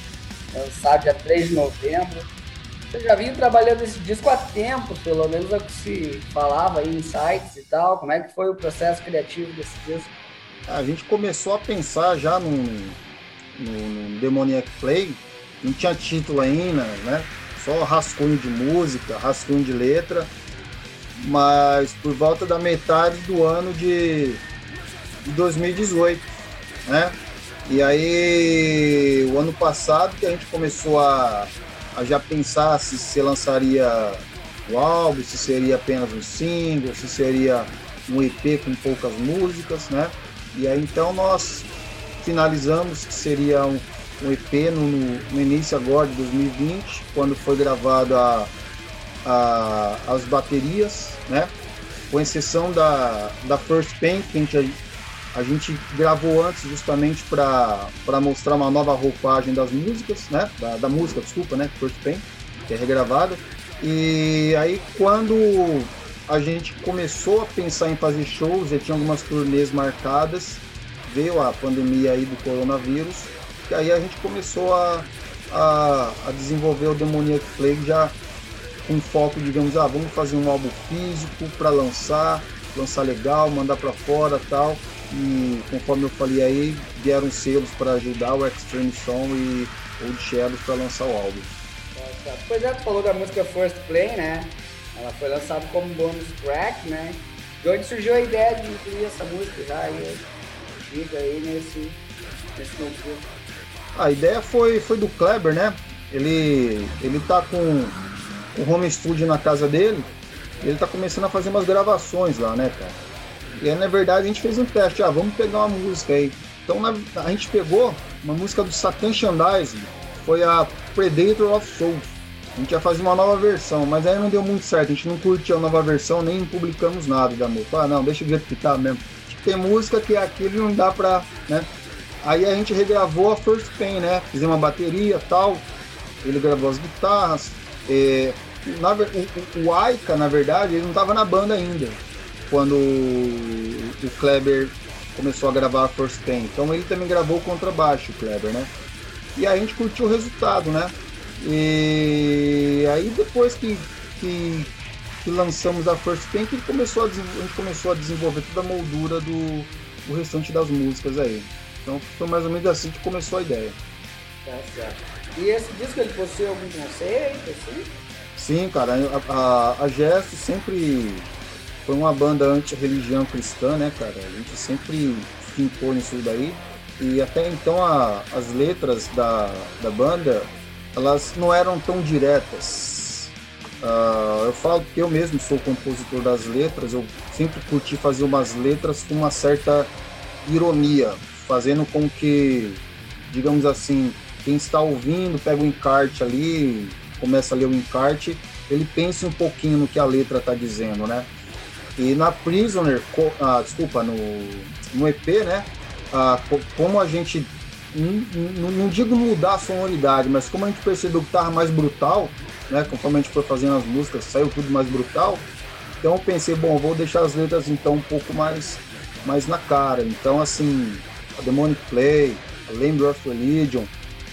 lançado dia 3 de novembro. Você já vinha trabalhando esse disco há tempo, pelo menos é o que se falava aí em sites e tal. Como é que foi o processo criativo desse disco? A gente começou a pensar já no, no, no Demoniac Play, não tinha título ainda, né? Só rascunho de música, rascunho de letra, mas por volta da metade do ano de, de 2018, né? E aí, o ano passado que a gente começou a, a já pensar se se lançaria o álbum, se seria apenas um single, se seria um EP com poucas músicas, né? E aí então nós finalizamos que seria um, um EP no, no- início agora de 2020, quando foi gravado a- as baterias, né? Com exceção da, da First Paint, que a gente, a gente gravou antes justamente para mostrar uma nova roupagem das músicas, né? Da, da música, desculpa, né? First Paint, que é regravada. E aí quando a gente começou a pensar em fazer shows, já tinha algumas turnês marcadas, veio a pandemia aí do coronavírus, e aí a gente começou a, a, a desenvolver o Demoniac Plague já com foco, digamos, ah, vamos fazer um álbum físico para lançar, lançar legal, mandar para fora tal. E conforme eu falei aí, vieram selos para ajudar o Extreme Som e Old Shadows para lançar o álbum. Pois é, tu falou da música First Play, né? Ela foi lançada como bonus track, né? De onde surgiu a ideia de incluir essa música já aí, diga aí nesse, Esse novo? A ideia foi, foi do Kleber, né? Ele, ele tá com o home studio na casa dele. Ele tá começando a fazer umas gravações lá, né, cara? E aí, na verdade, a gente fez um teste. Ah, vamos pegar uma música aí. Então, na- a gente pegou uma música do Satan Shandise. Foi a Predator of Souls. A gente ia fazer uma nova versão, mas aí não deu muito certo. A gente não curtiu a nova versão, nem publicamos nada da música. Ah, não, deixa eu ver que tá mesmo. Tem música que aquilo não dá pra, né? Aí a gente regravou a First Pain, né? Fizemos uma bateria tal. Ele gravou as guitarras. É, na o, o, o Aika, na verdade, ele não estava na banda ainda. Quando o, o Kleber começou a gravar a First Pain. Então ele também gravou o contrabaixo, o Kleber, né? E aí a gente curtiu o resultado, né? E aí depois que, que, que lançamos a First Pain, que começou a, a gente começou a desenvolver toda a moldura do, do restante das músicas aí. Então foi mais ou menos assim que começou a ideia. Tá certo. E esse disco ele possui algum conceito, assim? Sim, cara, a, a, a Gesto sempre foi uma banda anti-religião cristã, né, cara? A gente sempre fincou nisso daí. E até então a- as letras da, da banda, elas não eram tão diretas. Ah, eu falo que eu mesmo sou compositor das letras, eu sempre curti fazer umas letras com uma certa ironia, fazendo com que, digamos assim, quem está ouvindo pega o encarte ali, começa a ler o encarte, ele pense um pouquinho no que a letra está dizendo, né? E na Prisoner, ah, desculpa, no, no EP, né? ah, co- como a gente, n- n- não digo mudar a sonoridade, mas como a gente percebeu que estava mais brutal, né? Conforme a gente foi fazendo as músicas, saiu tudo mais brutal. Então eu pensei, bom, vou deixar as letras então um pouco mais, mais na cara. Então assim, a Demonic Play, a Lamb of Religion,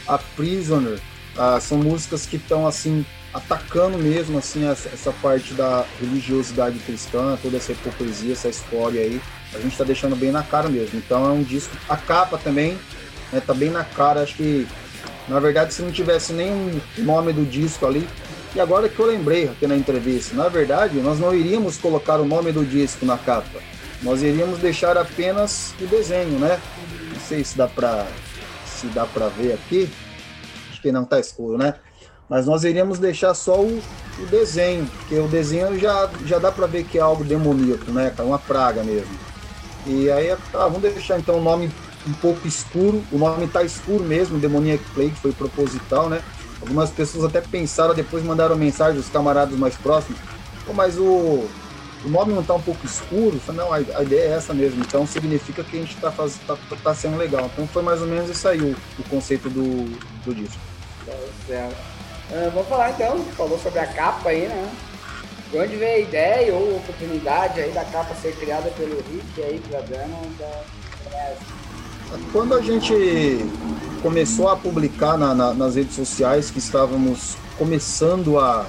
a Prisoner, ah, são músicas que estão assim atacando mesmo assim essa, essa parte da religiosidade cristã, toda essa hipocrisia, essa história aí. A gente está deixando bem na cara mesmo. Então é um disco. A capa também né, tá bem na cara. Acho que na verdade se não tivesse nenhum nome do disco ali. E agora que eu lembrei aqui na entrevista, na verdade nós não iríamos colocar o nome do disco na capa. Nós iríamos deixar apenas o desenho, né? Não sei se dá pra se dá para ver aqui. Acho que não tá escuro, né? Mas nós iríamos deixar só o, o desenho, porque o desenho já, já dá para ver que é algo demoníaco, né? cara? Uma praga mesmo. E aí, ah, vamos deixar então o nome um pouco escuro. O nome tá escuro mesmo, Demoniac Plague, foi proposital, né? Algumas pessoas até pensaram, depois mandaram mensagem dos camaradas mais próximos. Mas o, o nome não tá um pouco escuro? Não, a, a ideia é essa mesmo. Então significa que a gente tá, faz, tá, tá sendo legal. Então foi mais ou menos isso aí o, o conceito do, do disco. Ah, vamos falar então, falou sobre a capa aí, né? De onde veio a ideia ou oportunidade aí da capa ser criada pelo Rick aí, pra dano da. Quando a gente começou a publicar na- na- nas redes sociais que estávamos começando a,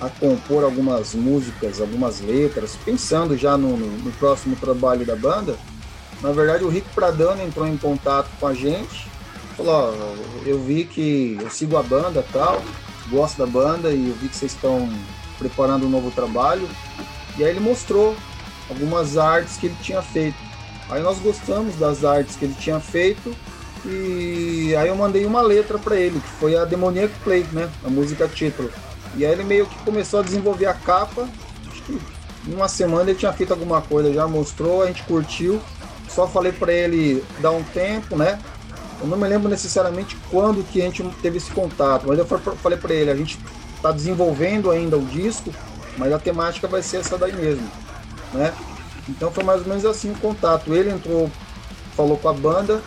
a compor algumas músicas, algumas letras, pensando já no, no- no próximo trabalho da banda, na verdade o Rick Pradano entrou em contato com a gente, falou, ó, eu vi que eu sigo a banda tal, gosto da banda e eu vi que vocês estão preparando um novo trabalho. E aí ele mostrou algumas artes que ele tinha feito. Aí nós gostamos das artes que ele tinha feito e aí eu mandei uma letra para ele, que foi a Demoniac Play, né? A música título. E aí ele meio que começou a desenvolver a capa. Acho que em uma semana ele tinha feito alguma coisa, já mostrou, a gente curtiu. Só falei para ele dar um tempo, né? Eu não me lembro necessariamente quando que a gente teve esse contato, mas eu fa- falei para ele, a gente está desenvolvendo ainda o disco, mas a temática vai ser essa daí mesmo, né? Então foi mais ou menos assim o contato. Ele entrou, falou com a banda,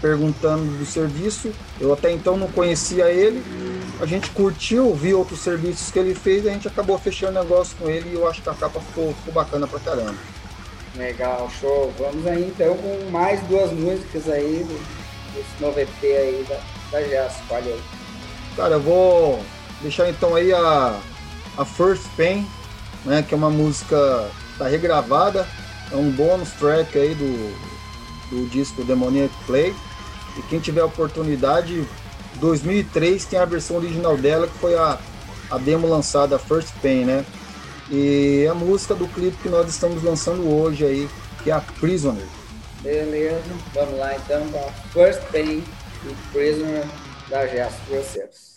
perguntando do serviço. Eu até então não conhecia ele. A gente curtiu, viu outros serviços que ele fez, e a gente acabou fechando negócio com ele e eu acho que a capa ficou, ficou bacana pra caramba. Legal, show. Vamos aí então com mais duas músicas aí do- desse novo EP aí da, da. Olha aí. Cara, eu vou deixar então aí a, a First Pain, né, que é uma música tá regravada, é um bônus track aí do, do disco Demoniac Play. E quem tiver a oportunidade, 2003 tem a versão original dela, que foi a, a demo lançada, a First Pain, né? E a música do clipe que nós estamos lançando hoje aí, que é a Prisoner. Beleza, vamos lá então para First Pain e Prisoner da Gesto Grosseiros.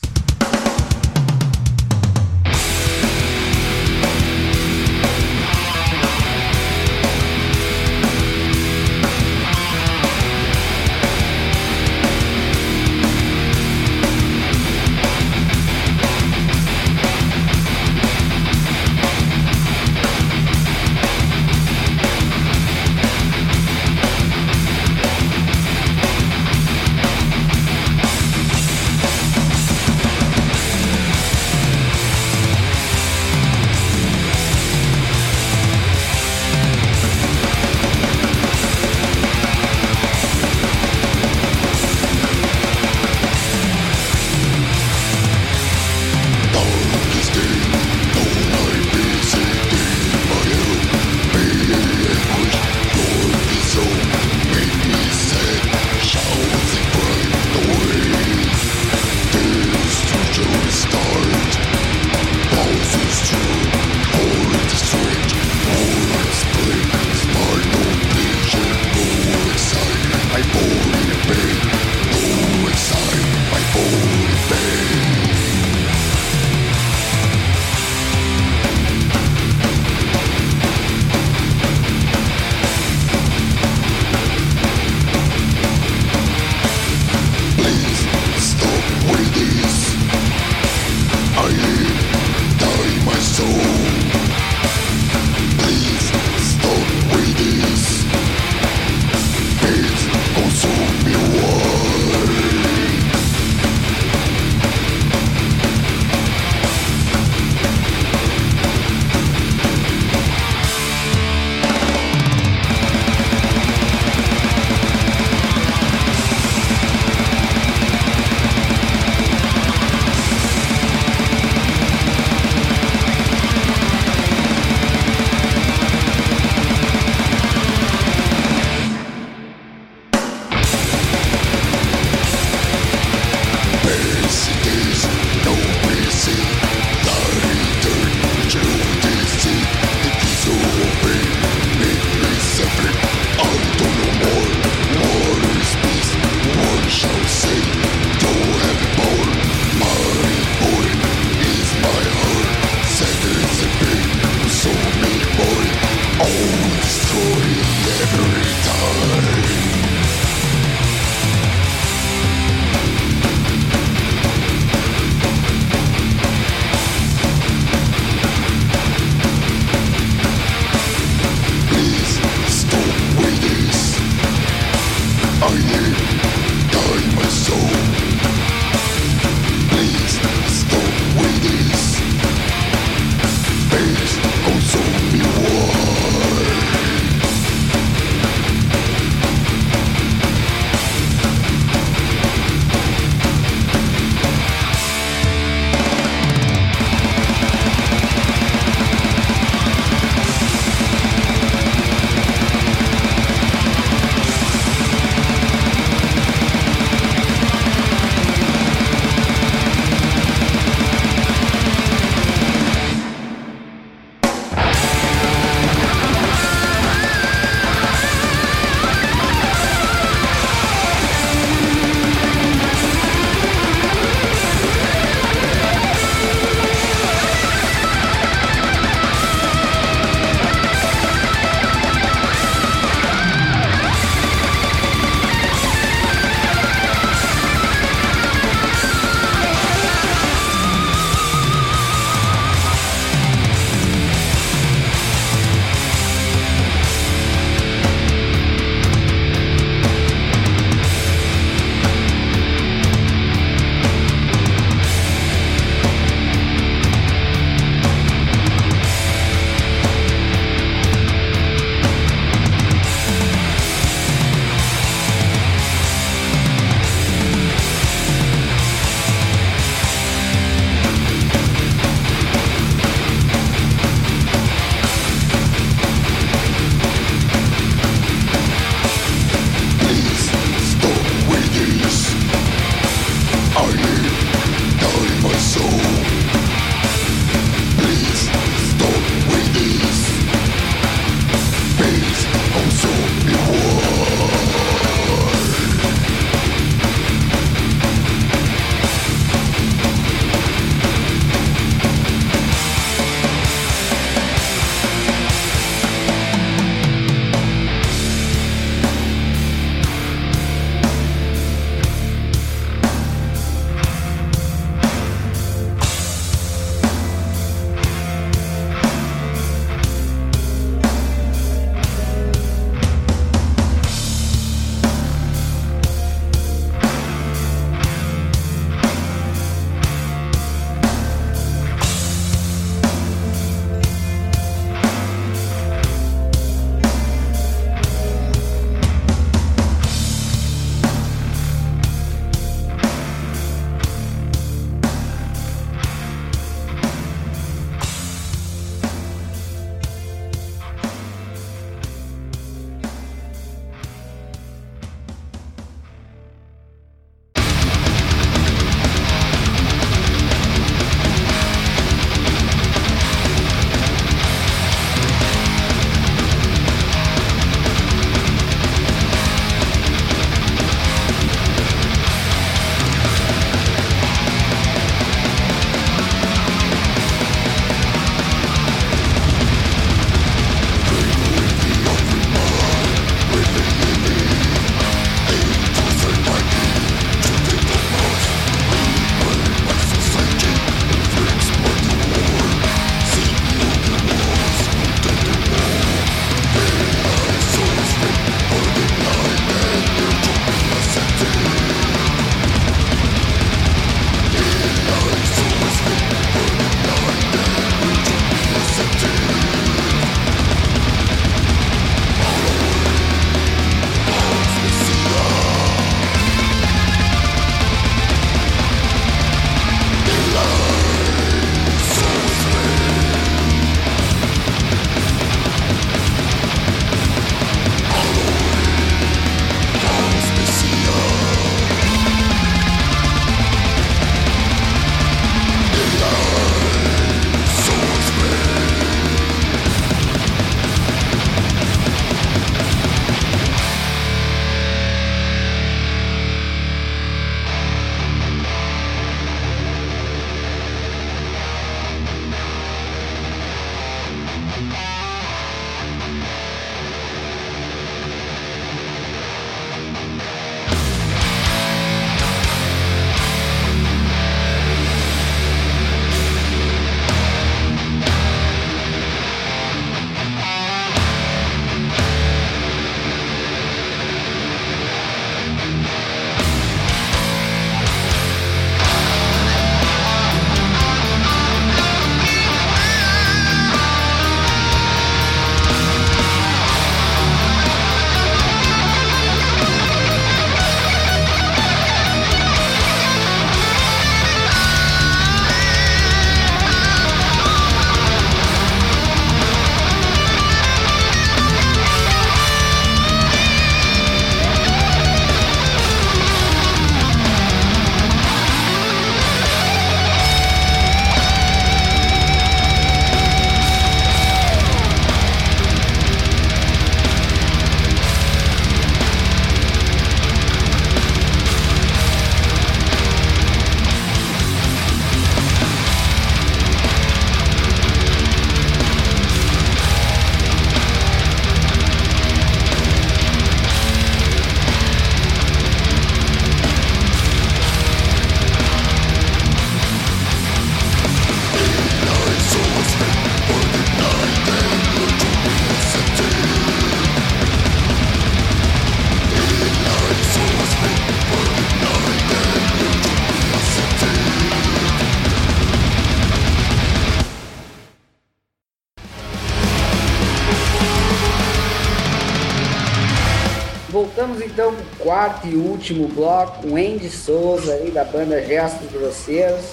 Quarto e último bloco, o Andy Souza aí da banda Gestos Grosseiros.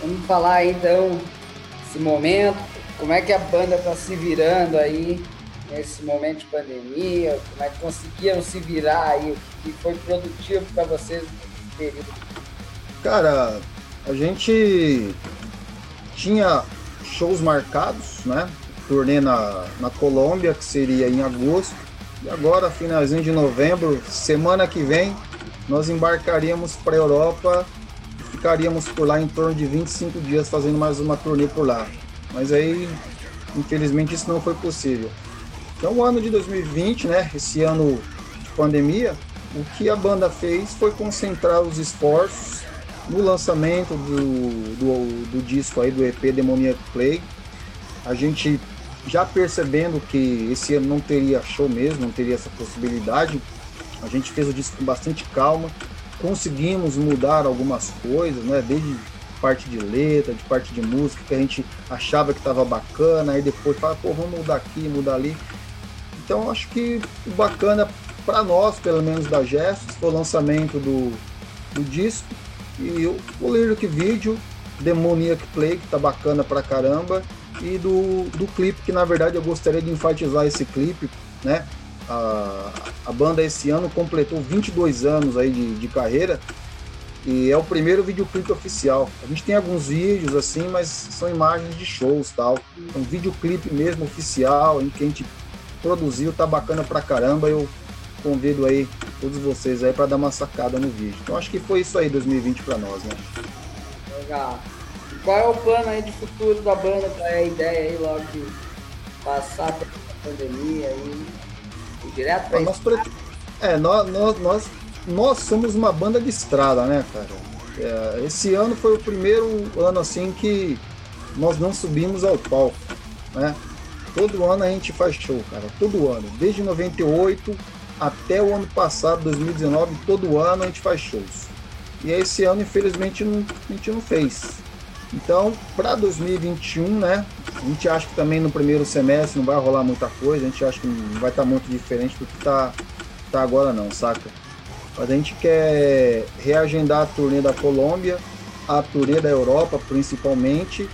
Vamos falar então esse momento, como é que a banda tá se virando aí nesse momento de pandemia, como é que conseguiram se virar aí, o que foi produtivo para vocês nesse período. Cara, a gente tinha shows marcados, né? Turnê na, na Colômbia, que seria em agosto. E agora, finalzinho de novembro, semana que vem, nós embarcaríamos para a Europa e ficaríamos por lá em torno de 25 dias fazendo mais uma turnê por lá. Mas aí, infelizmente, isso não foi possível. Então, o ano de 2020, né? Esse ano de pandemia, o que a banda fez foi concentrar os esforços no lançamento do, do, do disco aí, do EP Demoniac Plague. A gente já percebendo que esse ano não teria show mesmo, não teria essa possibilidade, a gente fez o disco com bastante calma, conseguimos mudar algumas coisas, né? Desde parte de letra, de parte de música que a gente achava que estava bacana, aí depois fala, pô, vamos mudar aqui, mudar ali. Então acho que o bacana para nós, pelo menos da Gestos, foi o lançamento do, do disco e o, o lyric video, Demoniac Play, que tá bacana pra caramba, e do, do clipe, que na verdade eu gostaria de enfatizar esse clipe, né? A, a banda esse ano completou 22 anos aí de, de carreira e é o primeiro videoclipe oficial. A gente tem alguns vídeos assim, mas são imagens de shows tal. Um videoclipe mesmo oficial em que a gente produziu, tá bacana pra caramba. Eu convido aí todos vocês aí para dar uma sacada no vídeo. Então acho que foi isso aí 2020 para nós, né? Legal. E qual é o plano aí de futuro da banda? Qual é a ideia aí logo de passar pela pandemia aí? Ir direto pra É, nós, é, nós, nós, nós, nós somos uma banda de estrada, né, cara? É, esse ano foi o primeiro ano assim que nós não subimos ao palco, né? Todo ano a gente faz show, cara. Todo ano. Desde 98 até o ano passado, 2019, todo ano a gente faz shows. E esse ano, infelizmente, não- a gente não fez. Então, para 2021, né? A gente acha que também no primeiro semestre não vai rolar muita coisa, a gente acha que não vai estar muito diferente do que tá, tá agora não, saca? Mas a gente quer reagendar a turnê da Colômbia, a turnê da Europa principalmente,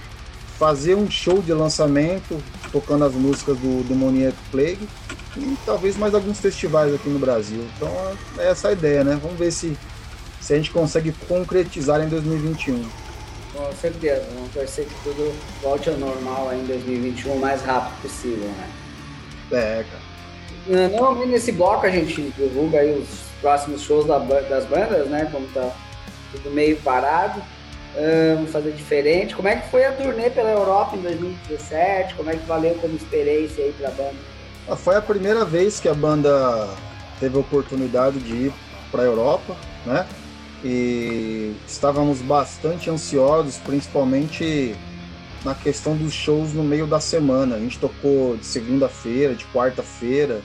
fazer um show de lançamento tocando as músicas do Demoniac Plague e talvez mais alguns festivais aqui no Brasil. Então é essa a ideia, né? Vamos ver se, se a gente consegue concretizar em 2021. Com certeza, vamos torcer que tudo volte ao normal em 2021 o mais rápido possível, né? É, cara. Eh, Normalmente nesse bloco a gente divulga aí os próximos shows das bandas, né? Como tá tudo meio parado. Ah, vamos fazer diferente. Como é que foi a turnê pela Europa em 2017? Como é que valeu como experiência aí pra banda? Ah, Foi a primeira vez que a banda teve a oportunidade de ir para a Europa, né? E estávamos bastante ansiosos, principalmente na questão dos shows no meio da semana. A gente tocou de segunda-feira, de quarta-feira,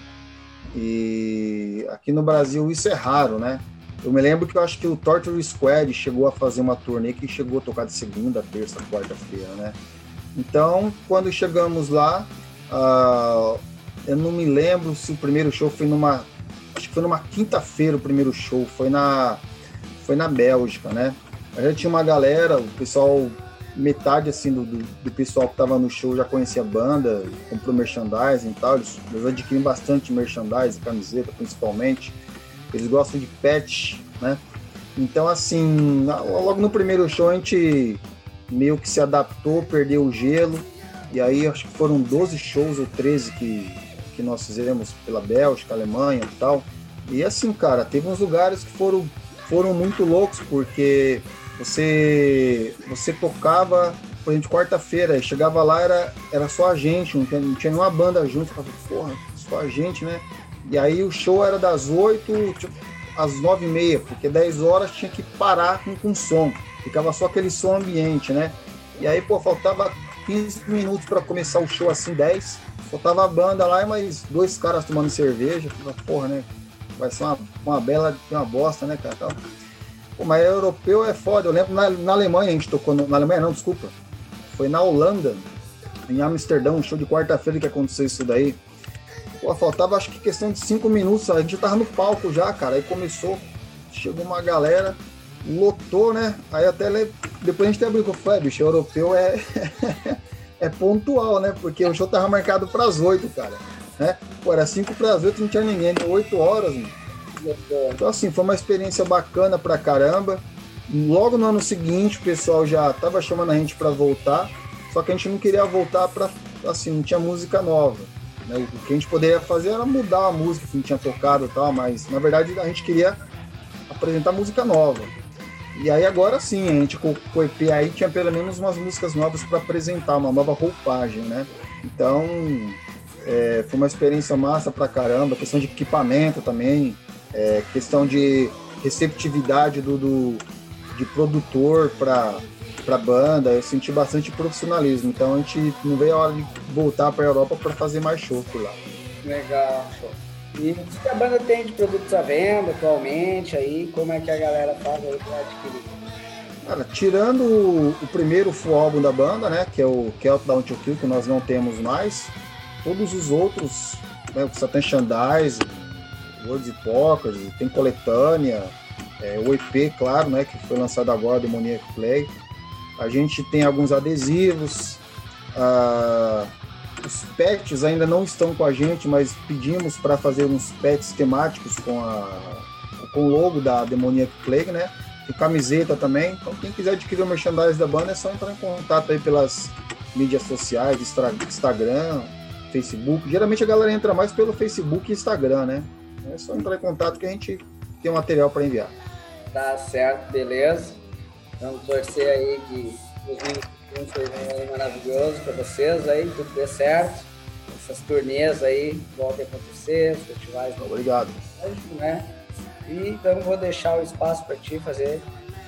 e aqui no Brasil isso é raro, né? Eu me lembro que eu acho que o Torture Squad chegou a fazer uma turnê que chegou a tocar de segunda, terça, quarta-feira, né? Então, quando chegamos lá, ah, eu não me lembro se o primeiro show foi numa. Acho que foi numa quinta-feira o primeiro show, foi na. Foi na Bélgica, né? Aí já tinha uma galera, o pessoal, metade assim do, do, pessoal que tava no show já conhecia a banda, comprou merchandising e tal, eles, eles adquirem bastante merchandising, camiseta principalmente. Eles gostam de patch, né? Então, assim, logo no primeiro show a gente meio que se adaptou, perdeu o gelo. E aí acho que foram 12 shows ou 13 que, que nós fizemos pela Bélgica, Alemanha e tal. E assim, cara, teve uns lugares que foram, foram muito loucos, porque você, você tocava, por exemplo, quarta-feira, chegava lá, era, era só a gente, não tinha, não tinha nenhuma banda junto. Eu falava, porra, só a gente, né? E aí o show era das 8 tipo, às 9 e meia, porque 10 horas tinha que parar com, com som. Ficava só aquele som ambiente, né? E aí, pô, faltava 15 minutos para começar o show assim, 10. Faltava a banda lá e mais dois caras tomando cerveja. Porra, né? Vai ser uma, uma bela, uma bosta, né, cara? Tal. Pô, mas europeu é foda. Eu lembro na, na Alemanha a gente tocou. no- na Alemanha não, desculpa. Foi na Holanda, em Amsterdã, um show de quarta-feira que aconteceu isso daí. Pô, faltava acho que questão de cinco minutos, a gente já tava no palco já, cara. Aí começou, chegou uma galera, lotou, né? Aí até depois a gente até brincou, falei, "É, bicho, europeu é, é pontual, né? Porque o show tava marcado pras oito, cara. Né? Pô, era cinco pras oito, não tinha ninguém, deu oito horas, mano. Então, assim, foi uma experiência bacana pra caramba. Logo no ano seguinte, o pessoal já tava chamando a gente pra voltar, só que a gente não queria voltar pra, assim, não tinha música nova. né? O que a gente poderia fazer era mudar a música que não tinha tocado e tal, mas na verdade a gente queria apresentar música nova. E aí agora sim, a gente com, com o EP aí tinha pelo menos umas músicas novas para apresentar, uma nova roupagem, né? Então é, foi uma experiência massa pra caramba, questão de equipamento também, é, questão de receptividade do, do de produtor para para banda, eu senti bastante profissionalismo. Então a gente não veio a hora de voltar para a Europa para fazer mais show por lá. Legal, show. E o que a banda tem de produtos à venda atualmente aí? Como é que a galera faz aí pra adquirir? Cara, tirando o, o primeiro full álbum da banda, né, que é o Countdown to Kill, que nós não temos mais, todos os outros, né, o Satan Shandais, Words e Pokers, tem coletânea, é, o EP, claro, né, que foi lançado agora, Demoniac Play. A gente tem alguns adesivos, ah, os pets ainda não estão com a gente, mas pedimos para fazer uns pets temáticos com, a, com o logo da Demoniac Plague, né? Camiseta também. Então, quem quiser adquirir o merchandise da banda é só entrar em contato aí pelas mídias sociais, Instagram, Facebook. Geralmente a galera entra mais pelo Facebook e Instagram, né? É só entrar em contato que a gente tem um material para enviar. Tá certo, beleza. Vamos torcer aí que 2021 seja um ano maravilhoso pra vocês aí, tudo dê certo. Essas turnês aí voltem a acontecer, os festivais Obrigado. né? E então vou deixar o espaço para ti fazer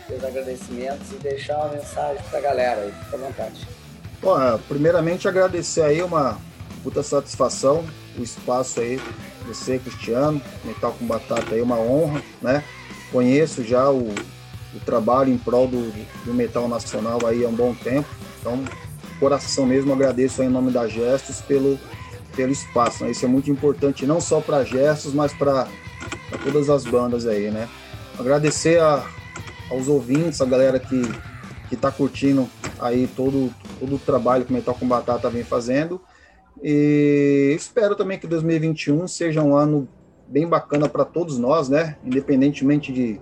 seus agradecimentos e deixar uma mensagem pra galera aí, fica à vontade. Bom, é, primeiramente agradecer aí uma puta satisfação, o espaço aí, você, Cristiano, Metal com Batata aí, uma honra, né? Conheço já o, o trabalho em prol do, do metal nacional aí há um bom tempo, então, coração mesmo, agradeço aí em nome da Gestos pelo, pelo espaço, né? Isso é muito importante, não só para Gestos, mas para todas as bandas aí, né? Agradecer a, aos ouvintes, a galera que, que tá curtindo aí todo, todo o trabalho que o Metal com Batata vem fazendo. E espero também que 2021 seja um ano bem bacana para todos nós, né? Independentemente de,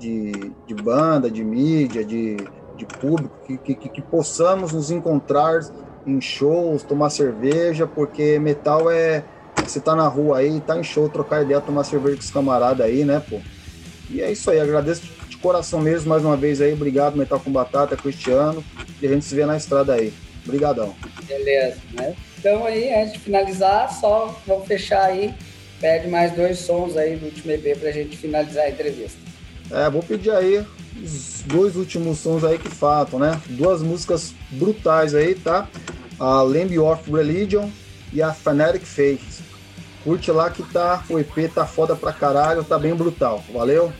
de, de banda, de mídia, de, de público, que, que, que- possamos nos encontrar em shows, tomar cerveja, porque metal é. Você tá na rua aí, tá em show, trocar ideia, tomar cerveja com os camaradas aí, né, pô? E é isso aí, agradeço de- de coração mesmo mais uma vez aí. Obrigado, Metal com Batata, Cristiano. E a gente se vê na estrada aí. Obrigadão. Beleza, né? Então aí, antes de finalizar, só vamos fechar aí. Pede mais dois sons aí do último EP pra gente finalizar a entrevista. É, vou pedir aí os dois últimos sons aí que faltam, né? Duas músicas brutais aí, tá? A Lamb of Religion e a Fanatic Faith. Curte lá que tá, o EP tá foda pra caralho, tá bem brutal. Valeu?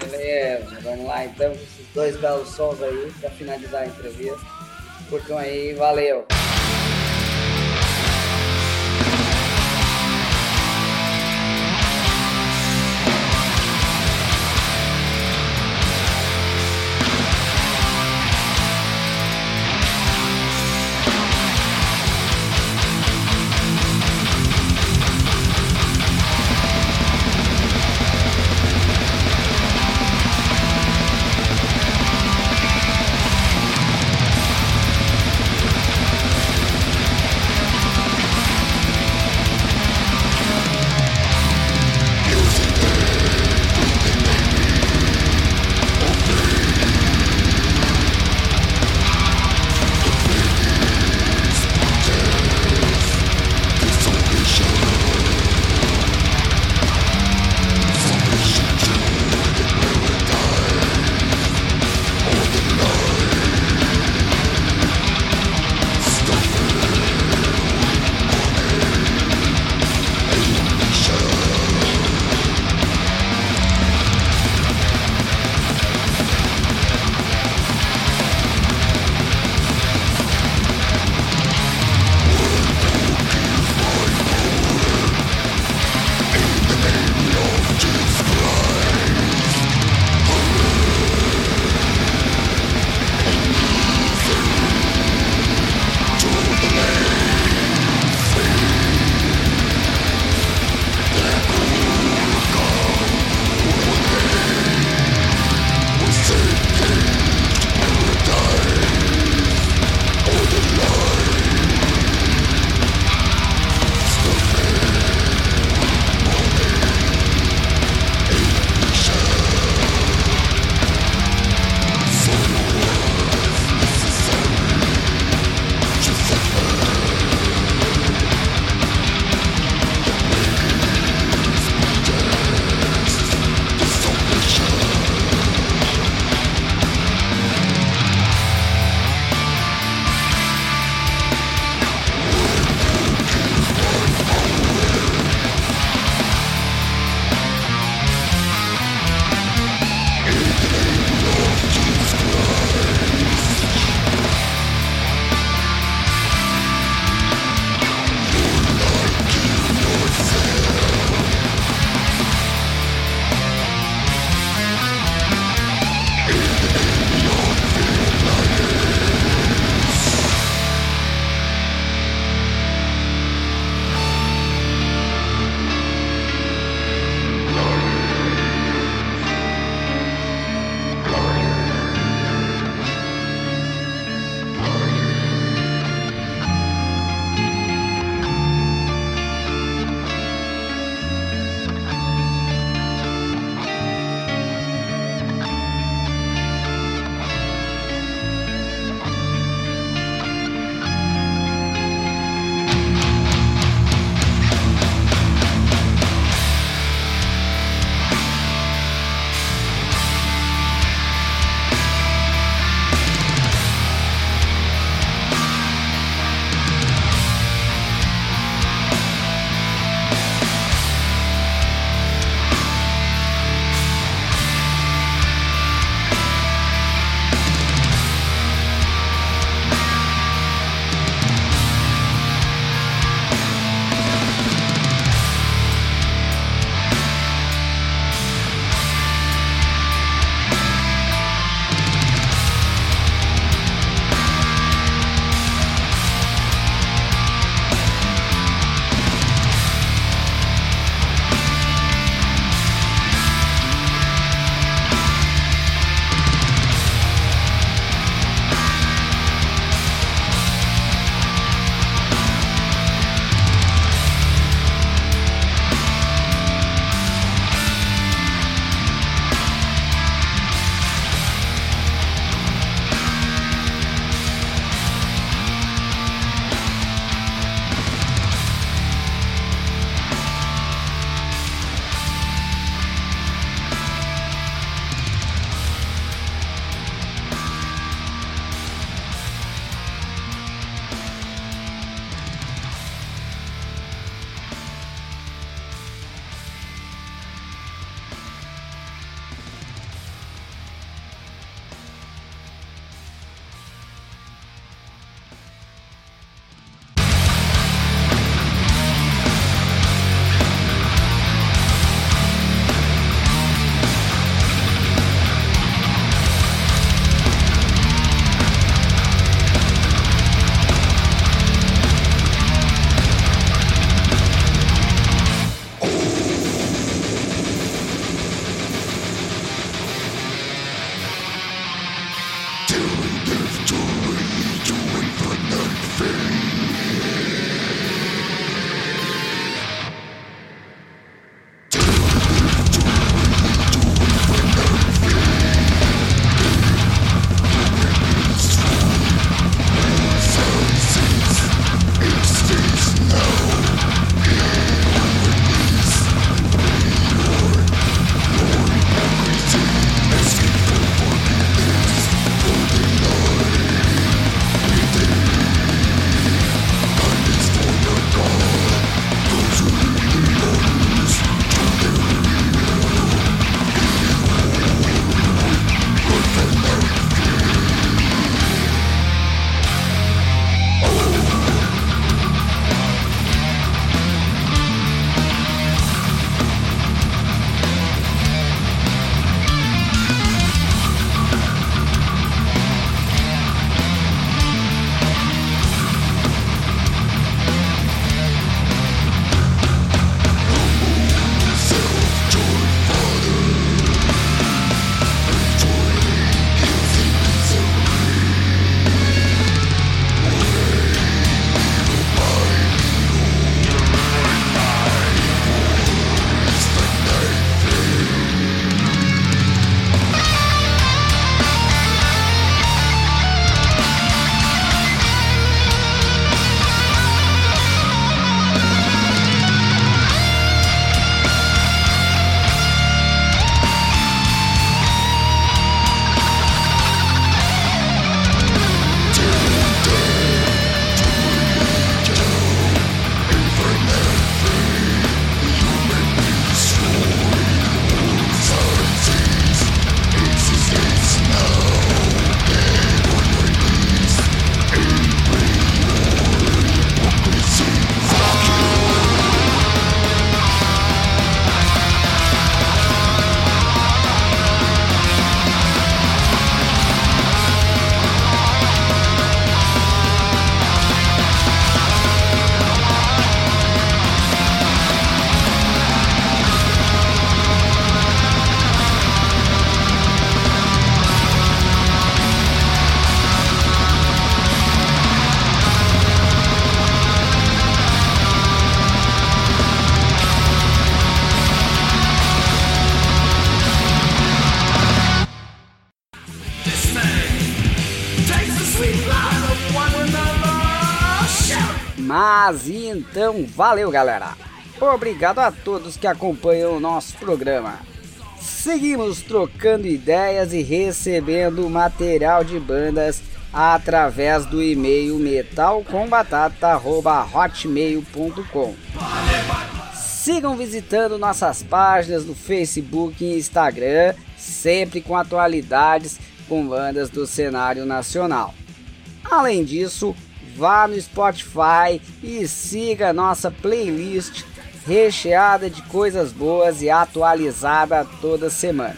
Beleza, vamos lá então, com esses dois belos sons aí pra finalizar a entrevista. Curtam aí, valeu! Então, valeu galera! Obrigado a todos que acompanham o nosso programa. Seguimos trocando ideias e recebendo material de bandas através do e-mail metalcombatata.hotmail.com Sigam visitando nossas páginas no Facebook e Instagram, sempre com atualidades com bandas do cenário nacional. Além disso, vá no Spotify e siga nossa playlist recheada de coisas boas e atualizada toda semana.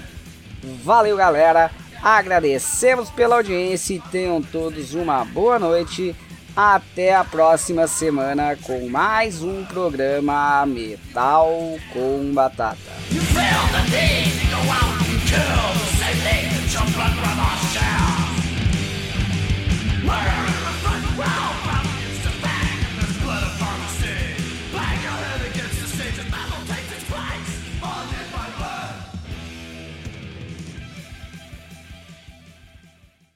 Valeu, galera! Agradecemos pela audiência e tenham todos uma boa noite. Até a próxima semana com mais um programa Metal com Batata. Wow!